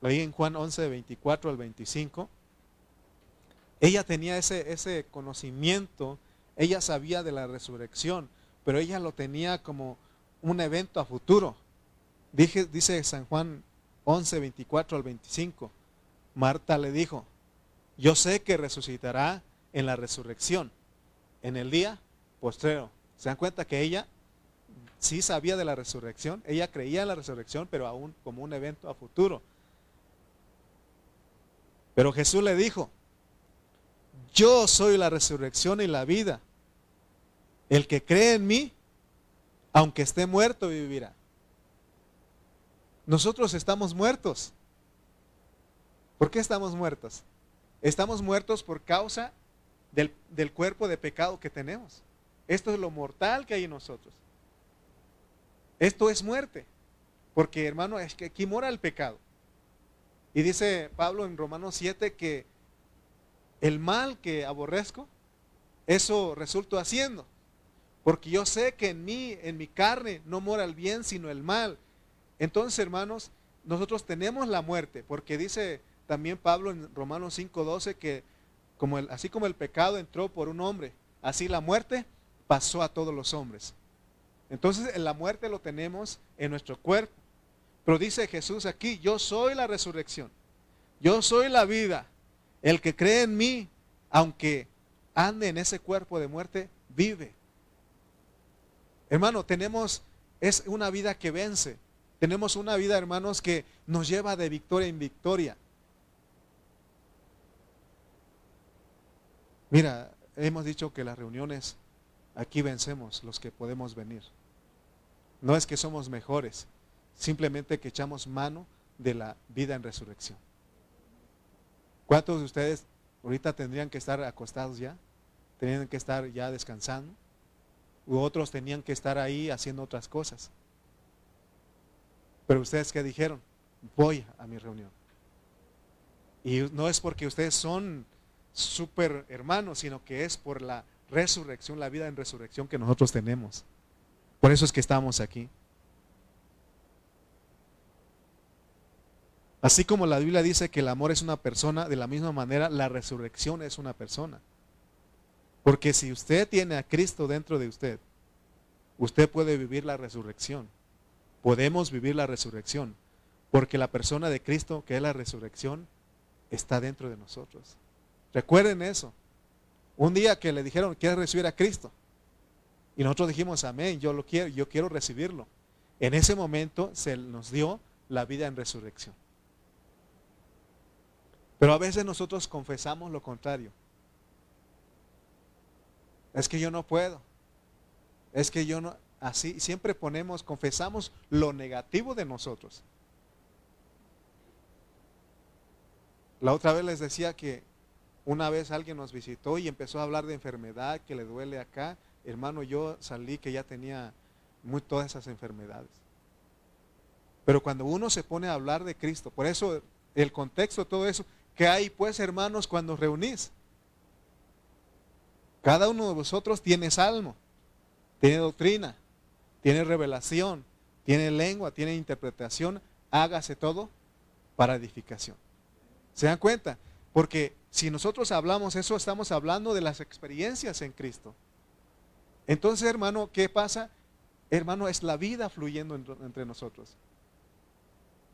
leí en Juan 11, 24 al 25, ella tenía ese, ese conocimiento ella sabía de la resurrección, pero ella lo tenía como un evento a futuro. Dice San Juan 11, 24 al 25. Marta le dijo, yo sé que resucitará en la resurrección, en el día postrero. ¿Se dan cuenta que ella sí sabía de la resurrección? Ella creía en la resurrección, pero aún como un evento a futuro. Pero Jesús le dijo, yo soy la resurrección y la vida. El que cree en mí, aunque esté muerto, vivirá. Nosotros estamos muertos. ¿Por qué estamos muertos? Estamos muertos por causa del, del, cuerpo de pecado que tenemos. Esto es lo mortal que hay en nosotros. Esto es muerte. Porque hermano, es que aquí mora el pecado. Y dice Pablo en Romanos 7 que el mal que aborrezco, eso resulto haciendo. Porque yo sé que en mí, en mi carne, no mora el bien, sino el mal. Entonces, hermanos, nosotros tenemos la muerte, porque dice también Pablo en Romanos 5:12 que así como el pecado entró por un hombre, así la muerte pasó a todos los hombres. Entonces, en la muerte lo tenemos en nuestro cuerpo. Pero dice Jesús aquí, yo soy la resurrección. Yo soy la vida. El que cree en mí, aunque ande en ese cuerpo de muerte, vive. Hermano, tenemos, es una vida que vence. Tenemos una vida, hermanos, que nos lleva de victoria en victoria. Mira, hemos dicho que las reuniones, aquí vencemos los que podemos venir. No es que somos mejores, simplemente que echamos mano de la vida en resurrección. ¿Cuántos de ustedes ahorita tendrían que estar acostados ya? ¿Tendrían que estar ya descansando? ¿U otros tenían que estar ahí haciendo otras cosas? Pero ustedes qué dijeron? Voy a mi reunión. Y no es porque ustedes son súper hermanos, sino que es por la resurrección, la vida en resurrección que nosotros tenemos. Por eso es que estamos aquí. Así como la Biblia dice que el amor es una persona, de la misma manera la resurrección es una persona. Porque si usted tiene a Cristo dentro de usted, usted puede vivir la resurrección. Podemos vivir la resurrección. Porque la persona de Cristo, que es la resurrección, está dentro de nosotros. Recuerden eso. Un día que le dijeron, ¿quieres recibir a Cristo? Y nosotros dijimos, amén, yo lo quiero, yo quiero recibirlo. En ese momento se nos dio la vida en resurrección. Pero a veces nosotros confesamos lo contrario. Es que yo no puedo. Es que yo no, así siempre ponemos, confesamos lo negativo de nosotros. La otra vez les decía que una vez alguien nos visitó y empezó a hablar de enfermedad, que le duele acá. Hermano, yo salí que ya tenía muy, todas esas enfermedades. Pero cuando uno se pone a hablar de Cristo, por eso el contexto, todo eso, ¿qué hay pues hermanos cuando reunís? Cada uno de vosotros tiene salmo, tiene doctrina, tiene revelación, tiene lengua, tiene interpretación, hágase todo para edificación. ¿Se dan cuenta? Porque si nosotros hablamos eso, estamos hablando de las experiencias en Cristo. Entonces, hermano, ¿qué pasa? Hermano, es la vida fluyendo entre nosotros.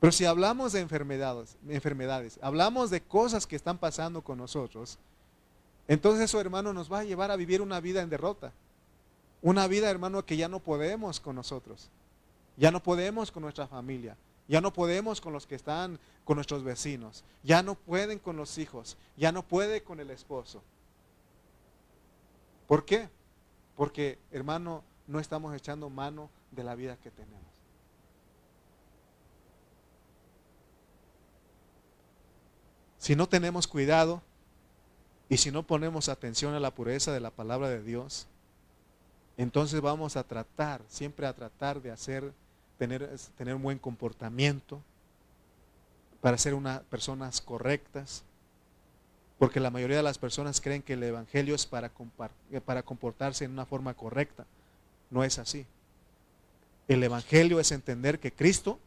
Pero si hablamos de enfermedades, enfermedades, hablamos de cosas que están pasando con nosotros, entonces eso, hermano, nos va a llevar a vivir una vida en derrota. Una vida, hermano, que ya no podemos con nosotros. Ya no podemos con nuestra familia. Ya no podemos con los que están con nuestros vecinos. Ya no pueden con los hijos. Ya no puede con el esposo. ¿Por qué? Porque, hermano, no estamos echando mano de la vida que tenemos. Si no tenemos cuidado y si no ponemos atención a la pureza de la palabra de Dios, entonces vamos a tratar, siempre a tratar de hacer tener, tener un buen comportamiento, para ser unas personas correctas, porque la mayoría de las personas creen que el Evangelio es para, eh, para comportarse en una forma correcta. No es así. El Evangelio es entender que Cristo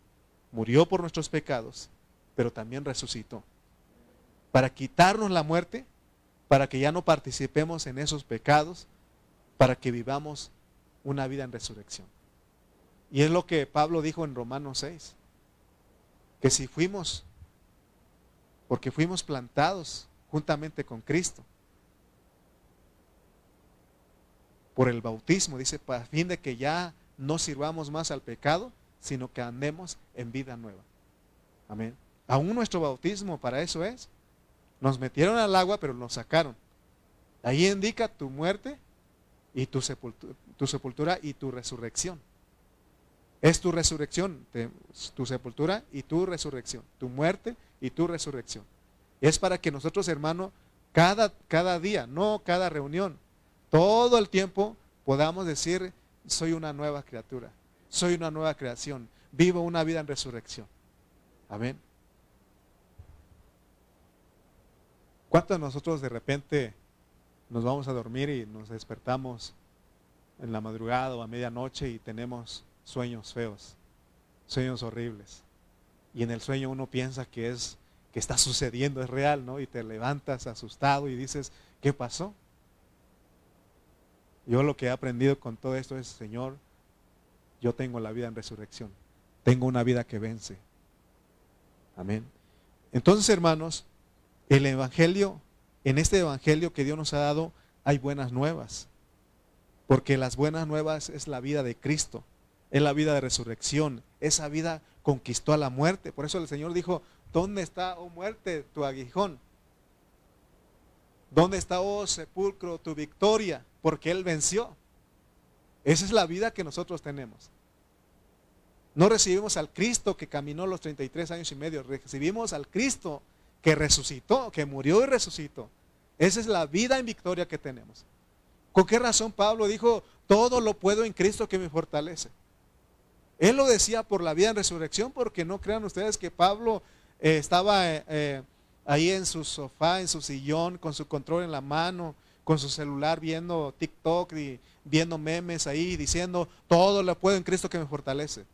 murió por nuestros pecados, pero también resucitó. Para quitarnos la muerte, para que ya no participemos en esos pecados, para que vivamos una vida en resurrección. Y es lo que Pablo dijo en Romanos 6, que si fuimos, porque fuimos plantados juntamente con Cristo, por el bautismo, dice, para fin de que ya no sirvamos más al pecado, sino que andemos en vida nueva. Amén. Aún nuestro bautismo para eso es. Nos metieron al agua, pero nos sacaron. Ahí indica tu muerte y tu sepultura, tu sepultura y tu resurrección. Es tu resurrección, tu sepultura y tu resurrección, tu muerte y tu resurrección. Es para que nosotros, hermano, cada, cada día, no cada reunión, todo el tiempo podamos decir, soy una nueva criatura, soy una nueva creación, vivo una vida en resurrección. Amén. ¿Cuántos de nosotros de repente nos vamos a dormir y nos despertamos en la madrugada o a medianoche y tenemos sueños feos, sueños horribles. Y en el sueño uno piensa que es que está sucediendo, es real, ¿no? Y te levantas asustado y dices, ¿qué pasó? Yo lo que he aprendido con todo esto es, Señor, yo tengo la vida en resurrección. Tengo una vida que vence. Amén. Entonces, hermanos, el Evangelio, en este Evangelio que Dios nos ha dado, hay buenas nuevas. Porque las buenas nuevas es la vida de Cristo es la vida de resurrección. Esa vida conquistó a la muerte. Por eso el Señor dijo, ¿dónde está, oh muerte, tu aguijón? ¿Dónde está, oh sepulcro, tu victoria? Porque Él venció. Esa es la vida que nosotros tenemos. No recibimos al Cristo que caminó los 33 años y medio, recibimos al Cristo que resucitó, que murió y resucitó. Esa es la vida en victoria que tenemos. ¿Con qué razón Pablo dijo, todo lo puedo en Cristo que me fortalece? Él lo decía por la vida en resurrección, porque no crean ustedes que Pablo eh, estaba eh, eh, ahí en su sofá, en su sillón, con su control en la mano, con su celular viendo TikTok y viendo memes ahí, diciendo, todo lo puedo en Cristo que me fortalece.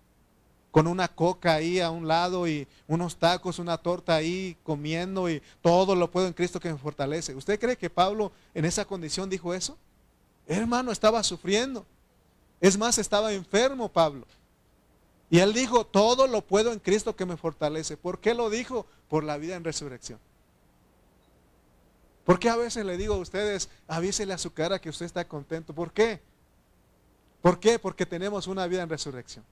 Con una coca ahí a un lado y unos tacos, una torta ahí comiendo y todo lo puedo en Cristo que me fortalece. ¿Usted cree que Pablo en esa condición dijo eso? Hermano, estaba sufriendo. Es más, estaba enfermo Pablo. Y él dijo, todo lo puedo en Cristo que me fortalece. ¿Por qué lo dijo? Por la vida en resurrección. ¿Por qué a veces le digo a ustedes, avísele a su cara que usted está contento? ¿Por qué? ¿Por qué? Porque tenemos una vida en resurrección.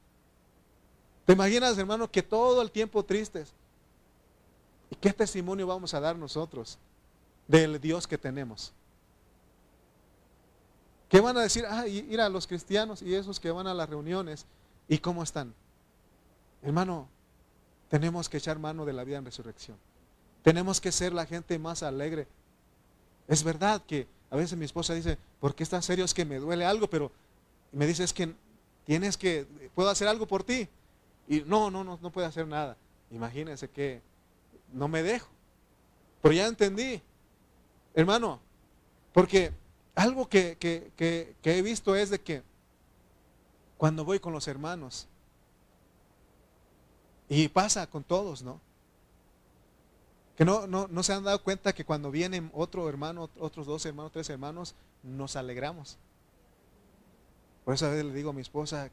¿Te imaginas, hermano, que todo el tiempo tristes? ¿Y qué testimonio vamos a dar nosotros del Dios que tenemos? ¿Qué van a decir? Ah, ir a los cristianos y esos que van a las reuniones. ¿Y cómo están? Hermano, tenemos que echar mano de la vida en resurrección. Tenemos que ser la gente más alegre. Es verdad que a veces mi esposa dice, ¿por qué estás serio? Es que me duele algo, pero me dice, es que tienes que, puedo hacer algo por ti. Y no, no, no, no puede hacer nada. Imagínense que no me dejo. Pero ya entendí, hermano, porque algo que, que he visto es de que cuando voy con los hermanos, y pasa con todos, ¿no? Que no, no, no se han dado cuenta que cuando vienen otro hermano, otros dos hermanos, tres hermanos, nos alegramos. Por eso a veces le digo a mi esposa,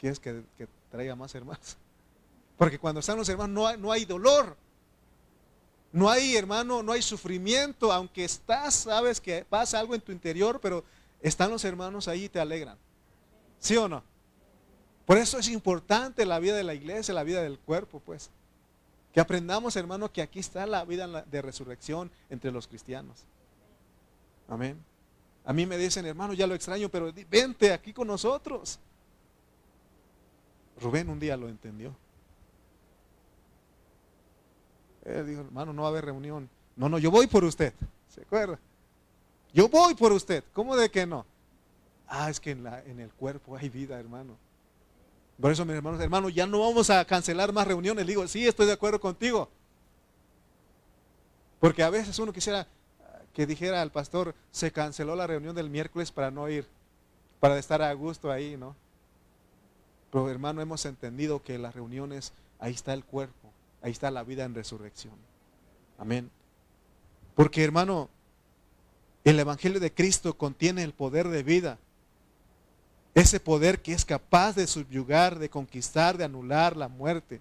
¿quieres que, que traiga más hermanos? *laughs* Porque cuando están los hermanos no hay, no hay dolor. No hay, hermano, no hay sufrimiento, aunque estás, sabes que pasa algo en tu interior, pero están los hermanos ahí y te alegran. ¿Sí o no? Por eso es importante la vida de la iglesia, la vida del cuerpo, pues. Que aprendamos, hermano, que aquí está la vida de resurrección entre los cristianos. Amén. A mí me dicen, hermano, ya lo extraño, pero vente aquí con nosotros. Rubén un día lo entendió. Él dijo, hermano, no va a haber reunión. No, no, yo voy por usted. ¿Se acuerda? Yo voy por usted. ¿Cómo de que no? Ah, es que en, en el cuerpo hay vida, hermano. Por eso, mis hermanos, hermanos, ya no vamos a cancelar más reuniones. Digo, sí, estoy de acuerdo contigo. Porque a veces uno quisiera que dijera al pastor, se canceló la reunión del miércoles para no ir, para estar a gusto ahí, ¿no? Pero hermano, hemos entendido que las reuniones, ahí está el cuerpo, ahí está la vida en resurrección. Amén. Porque hermano, el Evangelio de Cristo contiene el poder de vida. Ese poder que es capaz de subyugar, de conquistar, de anular la muerte.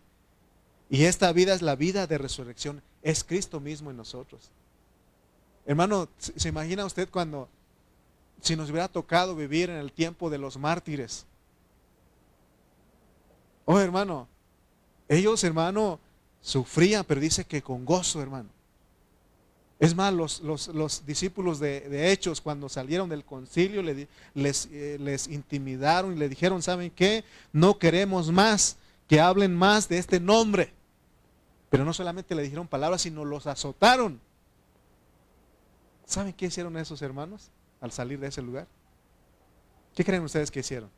Y esta vida es la vida de resurrección. Es Cristo mismo en nosotros. Hermano, ¿se imagina usted cuando, si nos hubiera tocado vivir en el tiempo de los mártires? Oh, hermano, ellos, hermano, sufrían, pero dice que con gozo, hermano. Es más, los, discípulos de, Hechos, cuando salieron del concilio, les, eh, les intimidaron y le dijeron, ¿saben qué? No queremos más que hablen más de este nombre. Pero no solamente le dijeron palabras, sino los azotaron. ¿Saben qué hicieron esos hermanos al salir de ese lugar? ¿Qué creen ustedes que hicieron?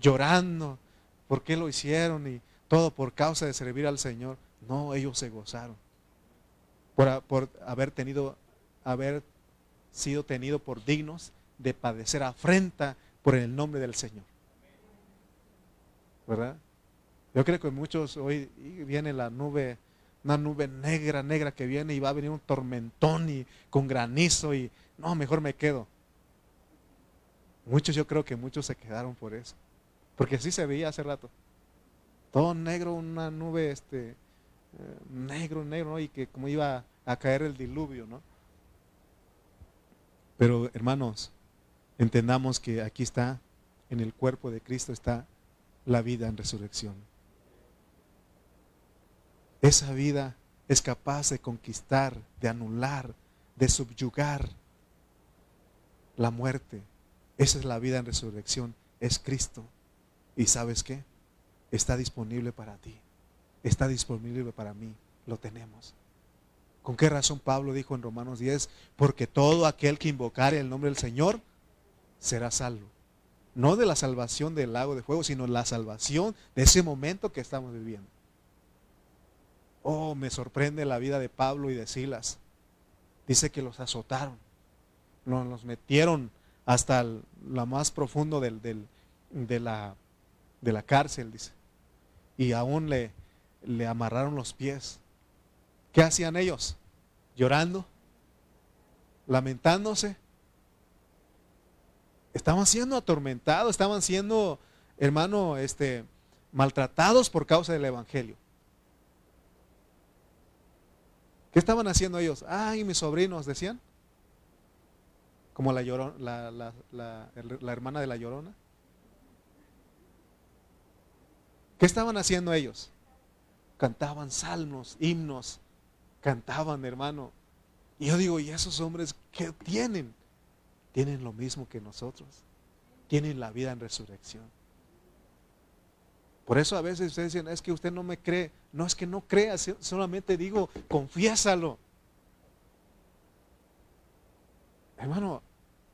Llorando. ¿Por qué lo hicieron? Y todo por causa de servir al Señor. No, ellos se gozaron por, haber tenido, haber sido tenido por dignos de padecer afrenta por el nombre del Señor. ¿Verdad? Yo creo que muchos hoy viene la nube, una nube negra, negra que viene y va a venir un tormentón y con granizo y no, mejor me quedo. Muchos, yo creo que muchos se quedaron por eso. Porque así se veía hace rato. Todo negro, una nube este, negro, negro, y que como iba a caer el diluvio, ¿no? Pero hermanos, entendamos que aquí está, en el cuerpo de Cristo está la vida en resurrección. Esa vida es capaz de conquistar, de anular, de subyugar la muerte. Esa es la vida en resurrección, es Cristo. ¿Y sabes qué? Está disponible para ti está disponible para mí. Lo tenemos. ¿Con qué razón Pablo dijo en Romanos 10? Porque todo aquel que invocare el nombre del Señor será salvo. No de la salvación del lago de fuego, sino la salvación de ese momento que estamos viviendo. Oh, me sorprende la vida de Pablo y de Silas. Dice que los azotaron, los metieron hasta lo más profundo del, de, la, de la cárcel, dice. Y aún le, le amarraron los pies. ¿Qué hacían ellos? Llorando, lamentándose. Estaban siendo atormentados, estaban siendo, hermano, este, maltratados por causa del Evangelio. ¿Qué estaban haciendo ellos? Ay, mis sobrinos, decían. Como la, la, la hermana de la llorona. ¿Qué estaban haciendo ellos? Cantaban salmos, himnos, cantaban, hermano. Y yo digo, ¿y esos hombres qué tienen? Tienen lo mismo que nosotros. Tienen la vida en resurrección. Por eso a veces ustedes dicen, es que usted no me cree. No es que no crea, solamente digo, confiésalo. Hermano,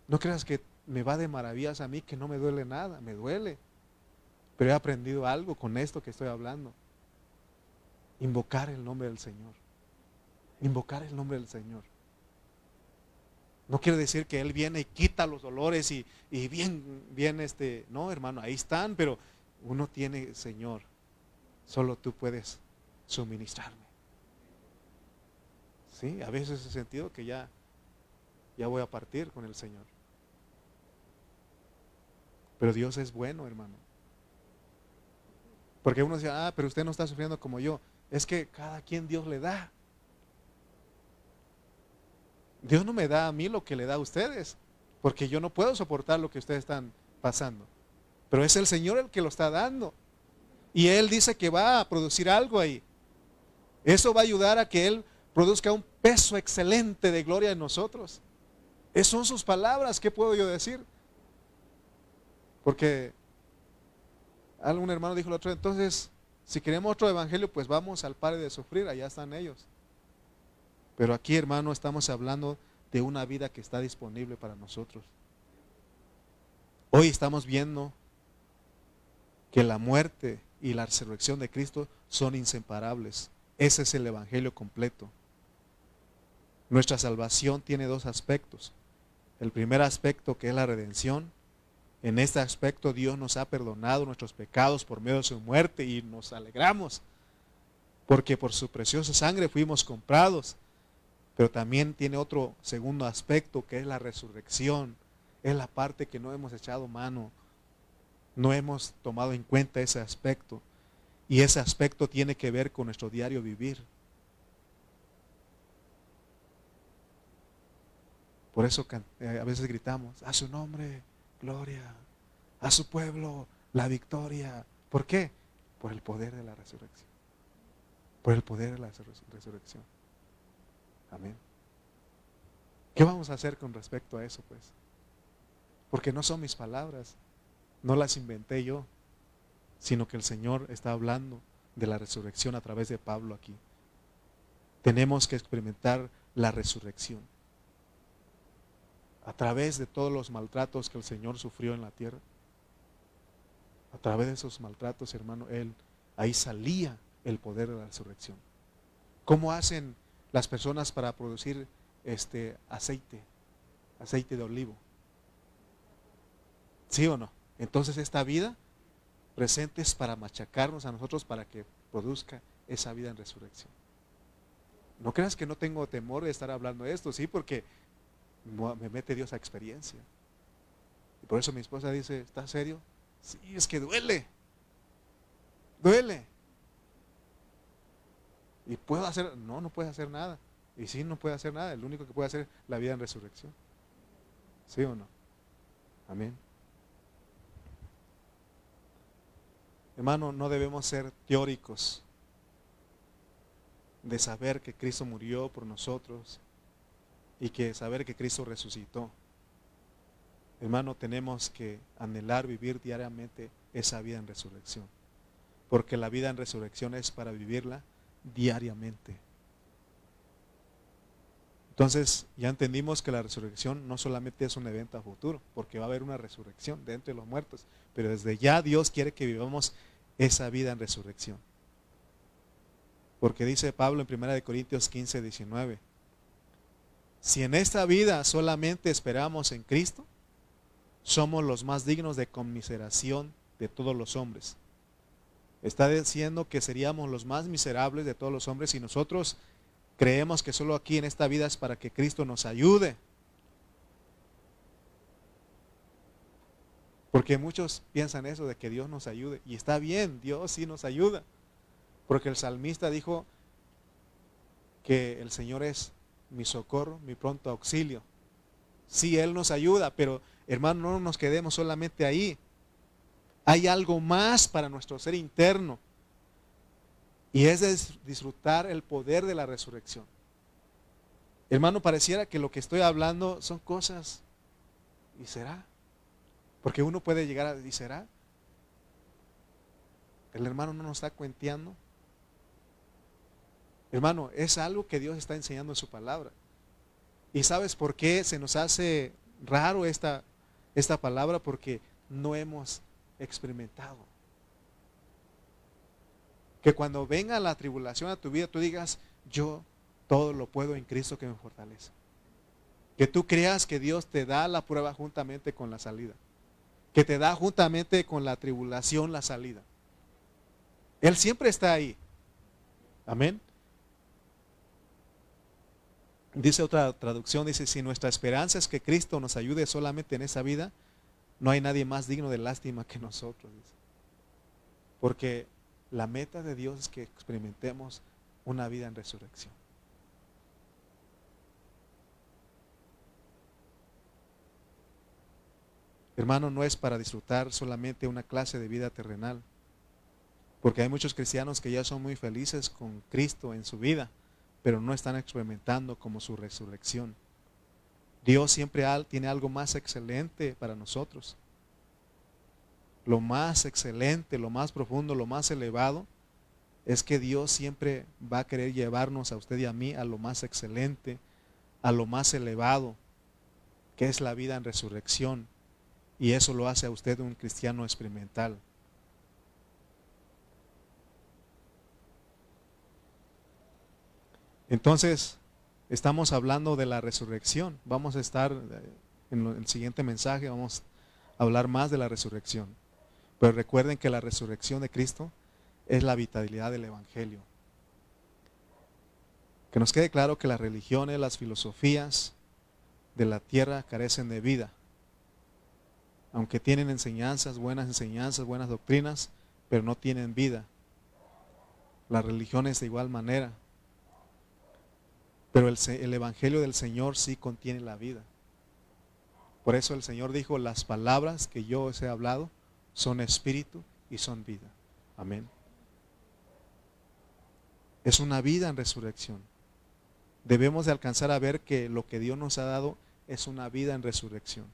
no creas que me va de maravillas a mí, que no me duele nada, me duele. Pero he aprendido algo con esto que estoy hablando. Invocar el nombre del Señor. Invocar el nombre del Señor. No quiere decir que Él viene y quita los dolores y, bien, bien, este, no hermano, ahí están, pero uno tiene, Señor, solo tú puedes suministrarme. Sí, a veces he sentido que ya, ya voy a partir con el Señor. Pero Dios es bueno, hermano. Porque uno dice, ah, pero usted no está sufriendo como yo. Es que cada quien Dios le da. Dios no me da a mí lo que le da a ustedes, porque yo no puedo soportar lo que ustedes están pasando. Pero es el Señor el que lo está dando. Y Él dice que va a producir algo ahí. Eso va a ayudar a que Él produzca un peso excelente de gloria en nosotros. Esas son sus palabras, ¿qué puedo yo decir? Porque algún hermano dijo el otro, entonces, si queremos otro evangelio, pues vamos al Padre de sufrir, allá están ellos. Pero aquí, hermano, estamos hablando de una vida que está disponible para nosotros. Hoy estamos viendo que la muerte y la resurrección de Cristo son inseparables. Ese es el Evangelio completo. Nuestra salvación tiene dos aspectos. El primer aspecto que es la redención en este aspecto Dios nos ha perdonado nuestros pecados por medio de su muerte y nos alegramos, porque por su preciosa sangre fuimos comprados. Pero también tiene otro segundo aspecto que es la resurrección. Es la parte que no hemos echado mano. No hemos tomado en cuenta ese aspecto. Y ese aspecto tiene que ver con nuestro diario vivir. Por eso eh, a veces gritamos, a su nombre, gloria, a su pueblo la victoria. ¿Por qué? Por el poder de la resurrección. Por el poder de la resurrección. Amén. ¿Qué vamos a hacer con respecto a eso, pues? Porque no son mis palabras, no las inventé yo, sino que el Señor está hablando de la resurrección a través de Pablo aquí. Tenemos que experimentar la resurrección a través de todos los maltratos que el Señor sufrió en la tierra. A través de esos maltratos, hermano, él ahí salía el poder de la resurrección. ¿Cómo hacen las personas para producir este aceite, aceite de olivo? ¿Sí o no? Entonces esta vida presente es para machacarnos a nosotros para que produzca esa vida en resurrección. No creas que no tengo temor de estar hablando de esto, sí, porque me mete Dios a experiencia. Y por eso mi esposa dice, ¿estás serio? Sí, es que duele. Duele. ¿Y puedo hacer? No, no puede hacer nada. Y sí, no puede hacer nada. El único que puede hacer la vida en resurrección. ¿Sí o no? Amén. Hermano, no debemos ser teóricos de saber que Cristo murió por nosotros y que saber que Cristo resucitó. Hermano, tenemos que anhelar vivir diariamente esa vida en resurrección. Porque la vida en resurrección es para vivirla diariamente. Entonces ya entendimos que la resurrección no solamente es un evento a futuro, porque va a haber una resurrección de entre los muertos, pero desde ya Dios quiere que vivamos esa vida en resurrección. Porque dice Pablo en 1 Corintios 15, 19, si en esta vida solamente esperamos en Cristo, somos los más dignos de conmiseración de todos los hombres. Está diciendo que seríamos los más miserables de todos los hombres si nosotros creemos que solo aquí en esta vida es para que Cristo nos ayude. Porque muchos piensan eso de que Dios nos ayude. Y está bien, Dios sí nos ayuda. Porque el salmista dijo que el Señor es mi socorro, mi pronto auxilio. Sí, Él nos ayuda, pero hermano, no nos quedemos solamente ahí. Hay algo más para nuestro ser interno. Y es disfrutar el poder de la resurrección. Hermano, pareciera que lo que estoy hablando son cosas. ¿Y será? Porque uno puede llegar a decir, ¿será? el hermano no nos está cuenteando. Hermano, es algo que Dios está enseñando en su palabra. ¿Y sabes por qué se nos hace raro esta, esta palabra? Porque no hemos experimentado. Que cuando venga la tribulación a tu vida, tú digas, yo todo lo puedo en Cristo que me fortalece. Que tú creas que Dios te da la prueba juntamente con la salida. Que te da juntamente con la tribulación la salida. Él siempre está ahí. Amén. Dice otra traducción, dice, si nuestra esperanza es que Cristo nos ayude solamente en esa vida, no hay nadie más digno de lástima que nosotros. Porque la meta de Dios es que experimentemos una vida en resurrección. Hermano, no es para disfrutar solamente una clase de vida terrenal, porque hay muchos cristianos que ya son muy felices con Cristo en su vida, pero no están experimentando como su resurrección. Dios siempre tiene algo más excelente para nosotros. Lo más excelente, lo más profundo, lo más elevado, es que Dios siempre va a querer llevarnos a usted y a mí a lo más excelente, a lo más elevado, que es la vida en resurrección. Y eso lo hace a usted un cristiano experimental. Entonces, estamos hablando de la resurrección. Vamos a estar eh, en el siguiente mensaje, vamos a hablar más de la resurrección. Pero recuerden que la resurrección de Cristo es la vitalidad del Evangelio. Que nos quede claro que las religiones, las filosofías de la tierra carecen de vida aunque tienen enseñanzas, buenas enseñanzas, buenas doctrinas, pero no tienen vida. Las religiones de igual manera. Pero el, el, Evangelio del Señor sí contiene la vida. Por eso el Señor dijo, las palabras que yo os he hablado son espíritu y son vida. Amén. Es una vida en resurrección. Debemos de alcanzar a ver que lo que Dios nos ha dado es una vida en resurrección.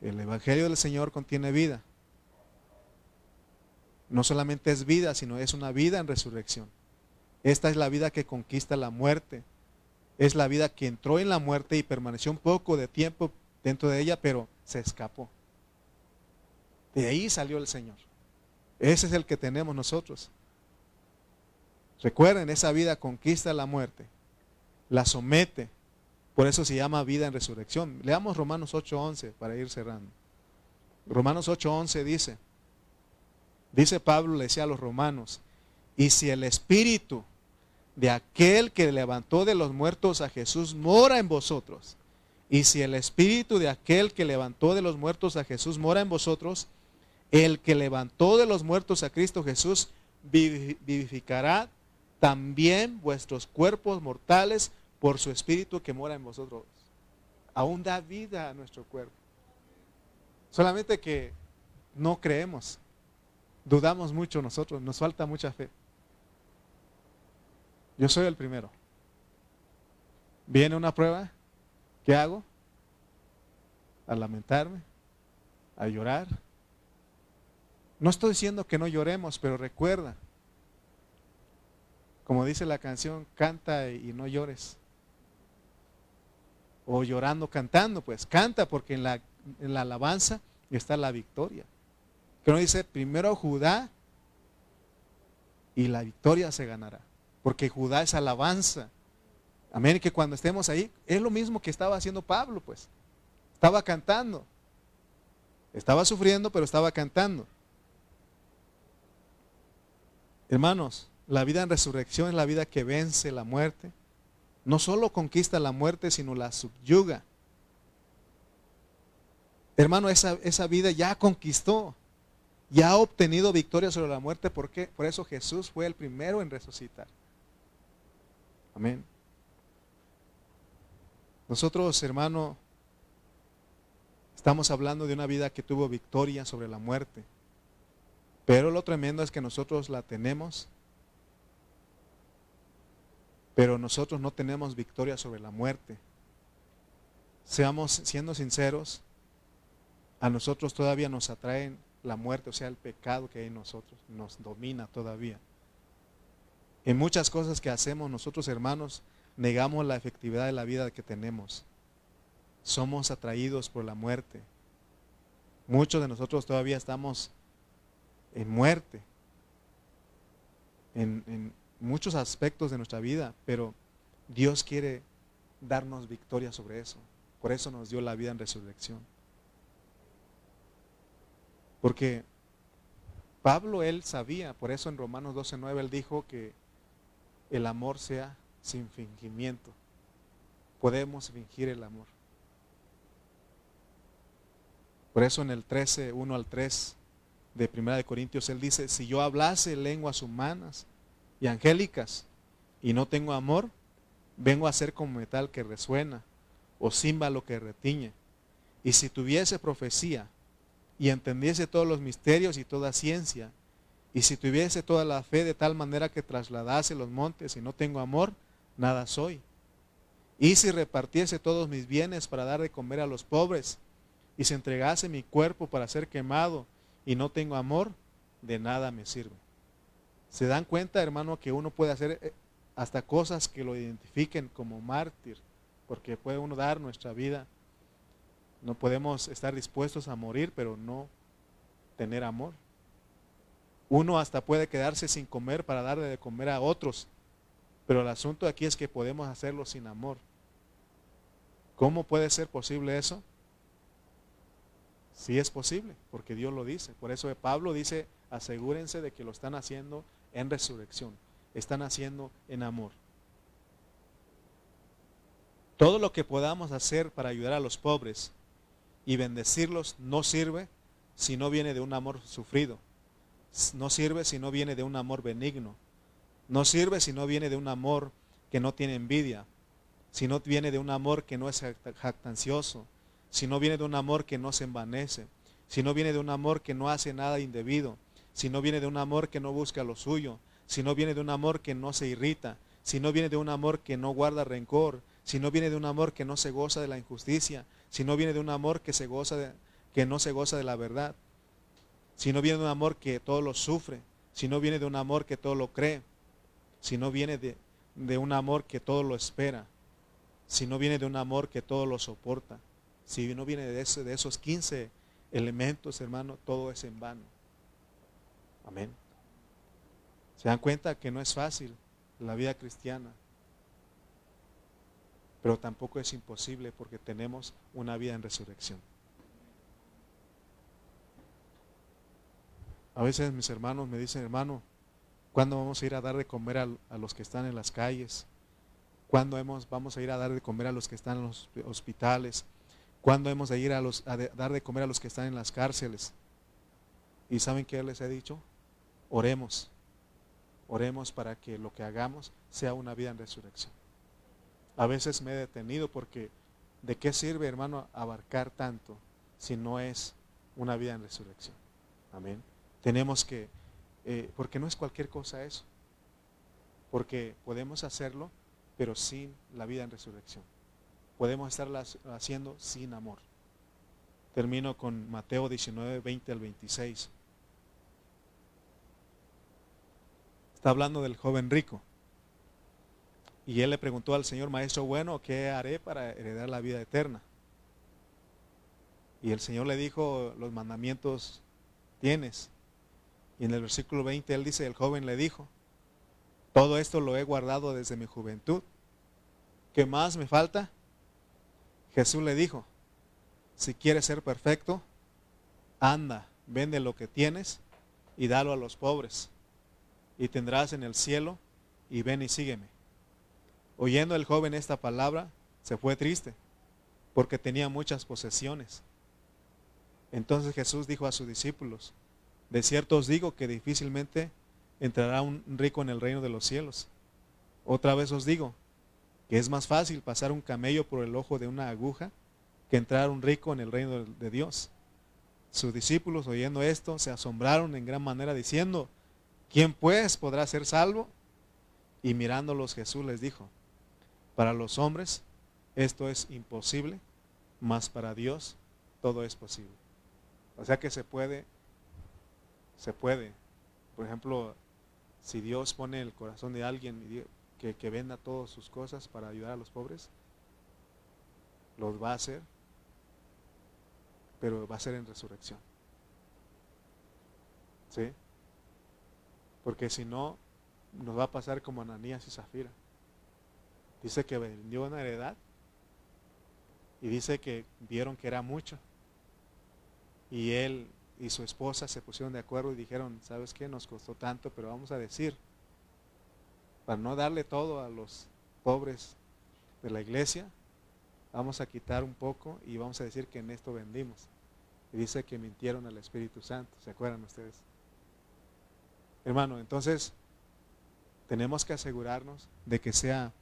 El Evangelio del Señor contiene vida. No solamente es vida, sino es una vida en resurrección. Esta es la vida que conquista la muerte. Es la vida que entró en la muerte y permaneció un poco de tiempo dentro de ella, pero se escapó. De ahí salió el Señor. Ese es el que tenemos nosotros. Recuerden, esa vida conquista la muerte, la somete, por eso se llama vida en resurrección. Leamos Romanos 8:11 para ir cerrando. Romanos 8:11 dice, dice Pablo, le decía a los romanos, y si el espíritu de aquel que levantó de los muertos a Jesús mora en vosotros, y si el espíritu de aquel que levantó de los muertos a Jesús mora en vosotros, el que levantó de los muertos a Cristo Jesús vivificará también vuestros cuerpos mortales por su espíritu que mora en vosotros. Aún da vida a nuestro cuerpo. Solamente que no creemos. Dudamos mucho nosotros, nos falta mucha fe. Yo soy el primero. Viene una prueba, ¿qué hago? A lamentarme, a llorar. No estoy diciendo que no lloremos, pero recuerda, como dice la canción, canta y no llores o llorando, cantando, pues canta porque en la, en la alabanza está la victoria. Que uno dice, primero Judá y la victoria se ganará, porque Judá es alabanza. Amén, que cuando estemos ahí, es lo mismo que estaba haciendo Pablo, pues. Estaba cantando. Estaba sufriendo, pero estaba cantando. Hermanos, la vida en resurrección es la vida que vence la muerte, no solo conquista la muerte, sino la subyuga. Hermano, esa, esa vida ya conquistó, ya ha obtenido victoria sobre la muerte. ¿Por qué? Por eso Jesús fue el primero en resucitar. Amén. Nosotros, hermano, estamos hablando de una vida que tuvo victoria sobre la muerte. Pero lo tremendo es que nosotros la tenemos pero nosotros no tenemos victoria sobre la muerte. Seamos siendo sinceros, a nosotros todavía nos atraen la muerte, o sea, el pecado que hay en nosotros, nos domina todavía. En muchas cosas que hacemos nosotros, hermanos, negamos la efectividad de la vida que tenemos. Somos atraídos por la muerte. Muchos de nosotros todavía estamos en muerte, en, muchos aspectos de nuestra vida, pero Dios quiere darnos victoria sobre eso. Por eso nos dio la vida en resurrección. Porque Pablo, él sabía, por eso en Romanos 12.9 él dijo que el amor sea sin fingimiento. Podemos fingir el amor. Por eso en el 13, 1 al 3 de Primera de Corintios, él dice, si yo hablase lenguas humanas y angélicas y no tengo amor, vengo a ser como metal que resuena o címbalo que retiñe. Y si tuviese profecía y entendiese todos los misterios y toda ciencia, y si tuviese toda la fe de tal manera que trasladase los montes y no tengo amor, nada soy. Y si repartiese todos mis bienes para dar de comer a los pobres, y si entregase mi cuerpo para ser quemado y no tengo amor, de nada me sirve. ¿Se dan cuenta, hermano, que uno puede hacer eh, hasta cosas que lo identifiquen como mártir? Porque puede uno dar nuestra vida. No podemos estar dispuestos a morir, pero no tener amor. Uno hasta puede quedarse sin comer para darle de comer a otros. Pero el asunto aquí es que podemos hacerlo sin amor. ¿Cómo puede ser posible eso? Sí es posible, porque Dios lo dice. Por eso Pablo dice, asegúrense de que lo están haciendo en resurrección. Están haciendo en amor. Todo lo que podamos hacer para ayudar a los pobres y bendecirlos no sirve si no viene de un amor sufrido. No sirve si no viene de un amor benigno. No sirve si no viene de un amor que no tiene envidia. Si no viene de un amor que no es jactancioso. Si no viene de un amor que no se envanece. Si no viene de un amor que no hace nada indebido. Si no viene de un amor que no busca lo suyo. Si no viene de un amor que no se irrita. Si no viene de un amor que no guarda rencor. Si no viene de un amor que no se goza de la injusticia. Si no viene de un amor que, se goza de, que no se goza de la verdad si no viene de un amor que todo lo sufre, si no viene de un amor que todo lo cree, si no viene de, de un amor que todo lo espera, si no viene de un amor que todo lo soporta, si no viene de, ese, de esos 15 elementos, hermano, todo es en vano. Amén. Se dan cuenta que no es fácil la vida cristiana, pero tampoco es imposible porque tenemos una vida en resurrección. A veces mis hermanos me dicen, hermano, ¿cuándo vamos a ir a dar de comer a, los que están en las calles? ¿Cuándo vamos a ir a dar de comer a los que están en los hospitales? ¿Cuándo hemos de ir a, los, a dar de comer a los que están en las cárceles? ¿Y saben qué les he dicho? Oremos. Oremos para que lo que hagamos sea una vida en resurrección. A veces me he detenido porque ¿de qué sirve, hermano, abarcar tanto si no es una vida en resurrección? Amén. Tenemos que, eh, porque no es cualquier cosa eso, porque podemos hacerlo, pero sin la vida en resurrección. Podemos estarla haciendo sin amor. Termino con Mateo 19, 20 al 26. Está hablando del joven rico. Y él le preguntó al Señor, Maestro bueno, ¿qué haré para heredar la vida eterna? Y el Señor le dijo, los mandamientos tienes. Y en el versículo 20 él dice, el joven le dijo, todo esto lo he guardado desde mi juventud. ¿Qué más me falta? Jesús le dijo, si quieres ser perfecto, anda, vende lo que tienes y dalo a los pobres. Y tendrás en el cielo y ven y sígueme. Oyendo el joven esta palabra, se fue triste, porque tenía muchas posesiones. Entonces Jesús dijo a sus discípulos, de cierto os digo que difícilmente entrará un rico en el reino de los cielos. Otra vez os digo que es más fácil pasar un camello por el ojo de una aguja que entrar un rico en el reino de Dios. Sus discípulos, oyendo esto, se asombraron en gran manera, diciendo, ¿quién pues podrá ser salvo? Y mirándolos Jesús les dijo, para los hombres esto es imposible, mas para Dios todo es posible. O sea que se puede se puede. Por ejemplo, si Dios pone el corazón de alguien que, venda todas sus cosas para ayudar a los pobres, los va a hacer, pero va a ser en resurrección. ¿Sí? Porque si no, nos va a pasar como Ananías y Zafira. Dice que vendió una heredad y dice que vieron que era mucho. Y él y su esposa se pusieron de acuerdo y dijeron, ¿sabes qué? Nos costó tanto, pero vamos a decir, para no darle todo a los pobres de la iglesia, vamos a quitar un poco y vamos a decir que en esto vendimos. Y dice que mintieron al Espíritu Santo, ¿se acuerdan ustedes? Hermano, entonces tenemos que asegurarnos de que sea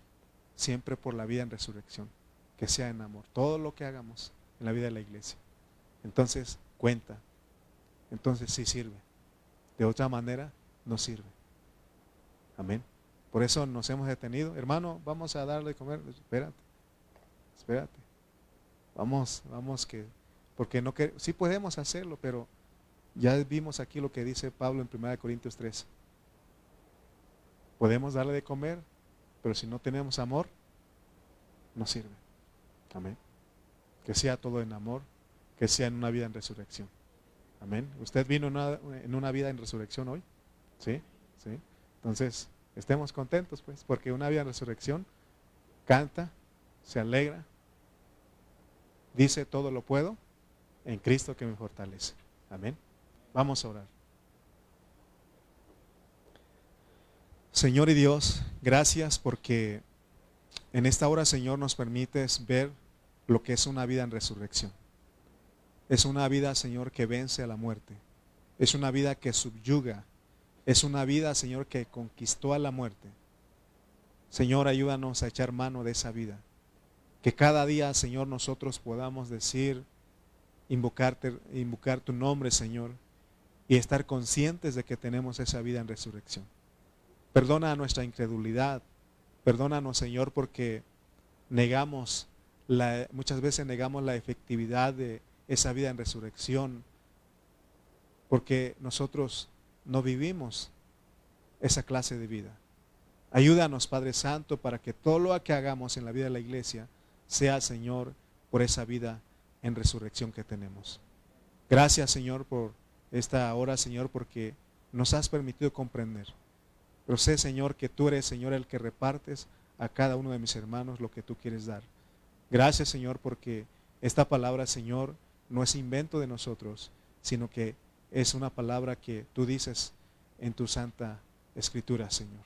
siempre por la vida en resurrección, que sea en amor, todo lo que hagamos en la vida de la iglesia. Entonces cuenta, entonces sí sirve. De otra manera, no sirve. Amén. Por eso nos hemos detenido. Hermano, vamos a darle de comer. Espérate, espérate. Vamos, vamos que, porque no que, sí podemos hacerlo, pero ya vimos aquí lo que dice Pablo en 1 Corintios 3. Podemos darle de comer, pero si no tenemos amor, no sirve. Amén. Que sea todo en amor, que sea en una vida en resurrección. Amén. ¿Usted vino en una vida en resurrección hoy? ¿Sí? ¿Sí? Entonces, estemos contentos, pues, porque una vida en resurrección canta, se alegra, dice todo lo puedo en Cristo que me fortalece. Amén. Vamos a orar. Señor y Dios, gracias porque en esta hora, Señor, nos permites ver lo que es una vida en resurrección. Es una vida, Señor, que vence a la muerte. Es una vida que subyuga. Es una vida, Señor, que conquistó a la muerte. Señor, ayúdanos a echar mano de esa vida. Que cada día, Señor, nosotros podamos decir, invocarte, invocar tu nombre, Señor, y estar conscientes de que tenemos esa vida en resurrección. Perdona nuestra incredulidad. Perdónanos, Señor, porque negamos, muchas veces negamos la efectividad de esa vida en resurrección, porque nosotros no vivimos esa clase de vida. Ayúdanos, Padre Santo, para que todo lo que hagamos en la vida de la iglesia sea, Señor, por esa vida en resurrección que tenemos. Gracias, Señor, por esta hora, Señor, porque nos has permitido comprender pero sé, Señor, que tú eres, Señor, el que repartes a cada uno de mis hermanos lo que tú quieres dar. Gracias, Señor, porque esta palabra, Señor, no es invento de nosotros, sino que es una palabra que tú dices en tu santa escritura, Señor.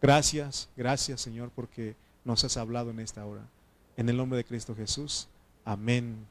Gracias, gracias, Señor, porque nos has hablado en esta hora. En el nombre de Cristo Jesús. Amén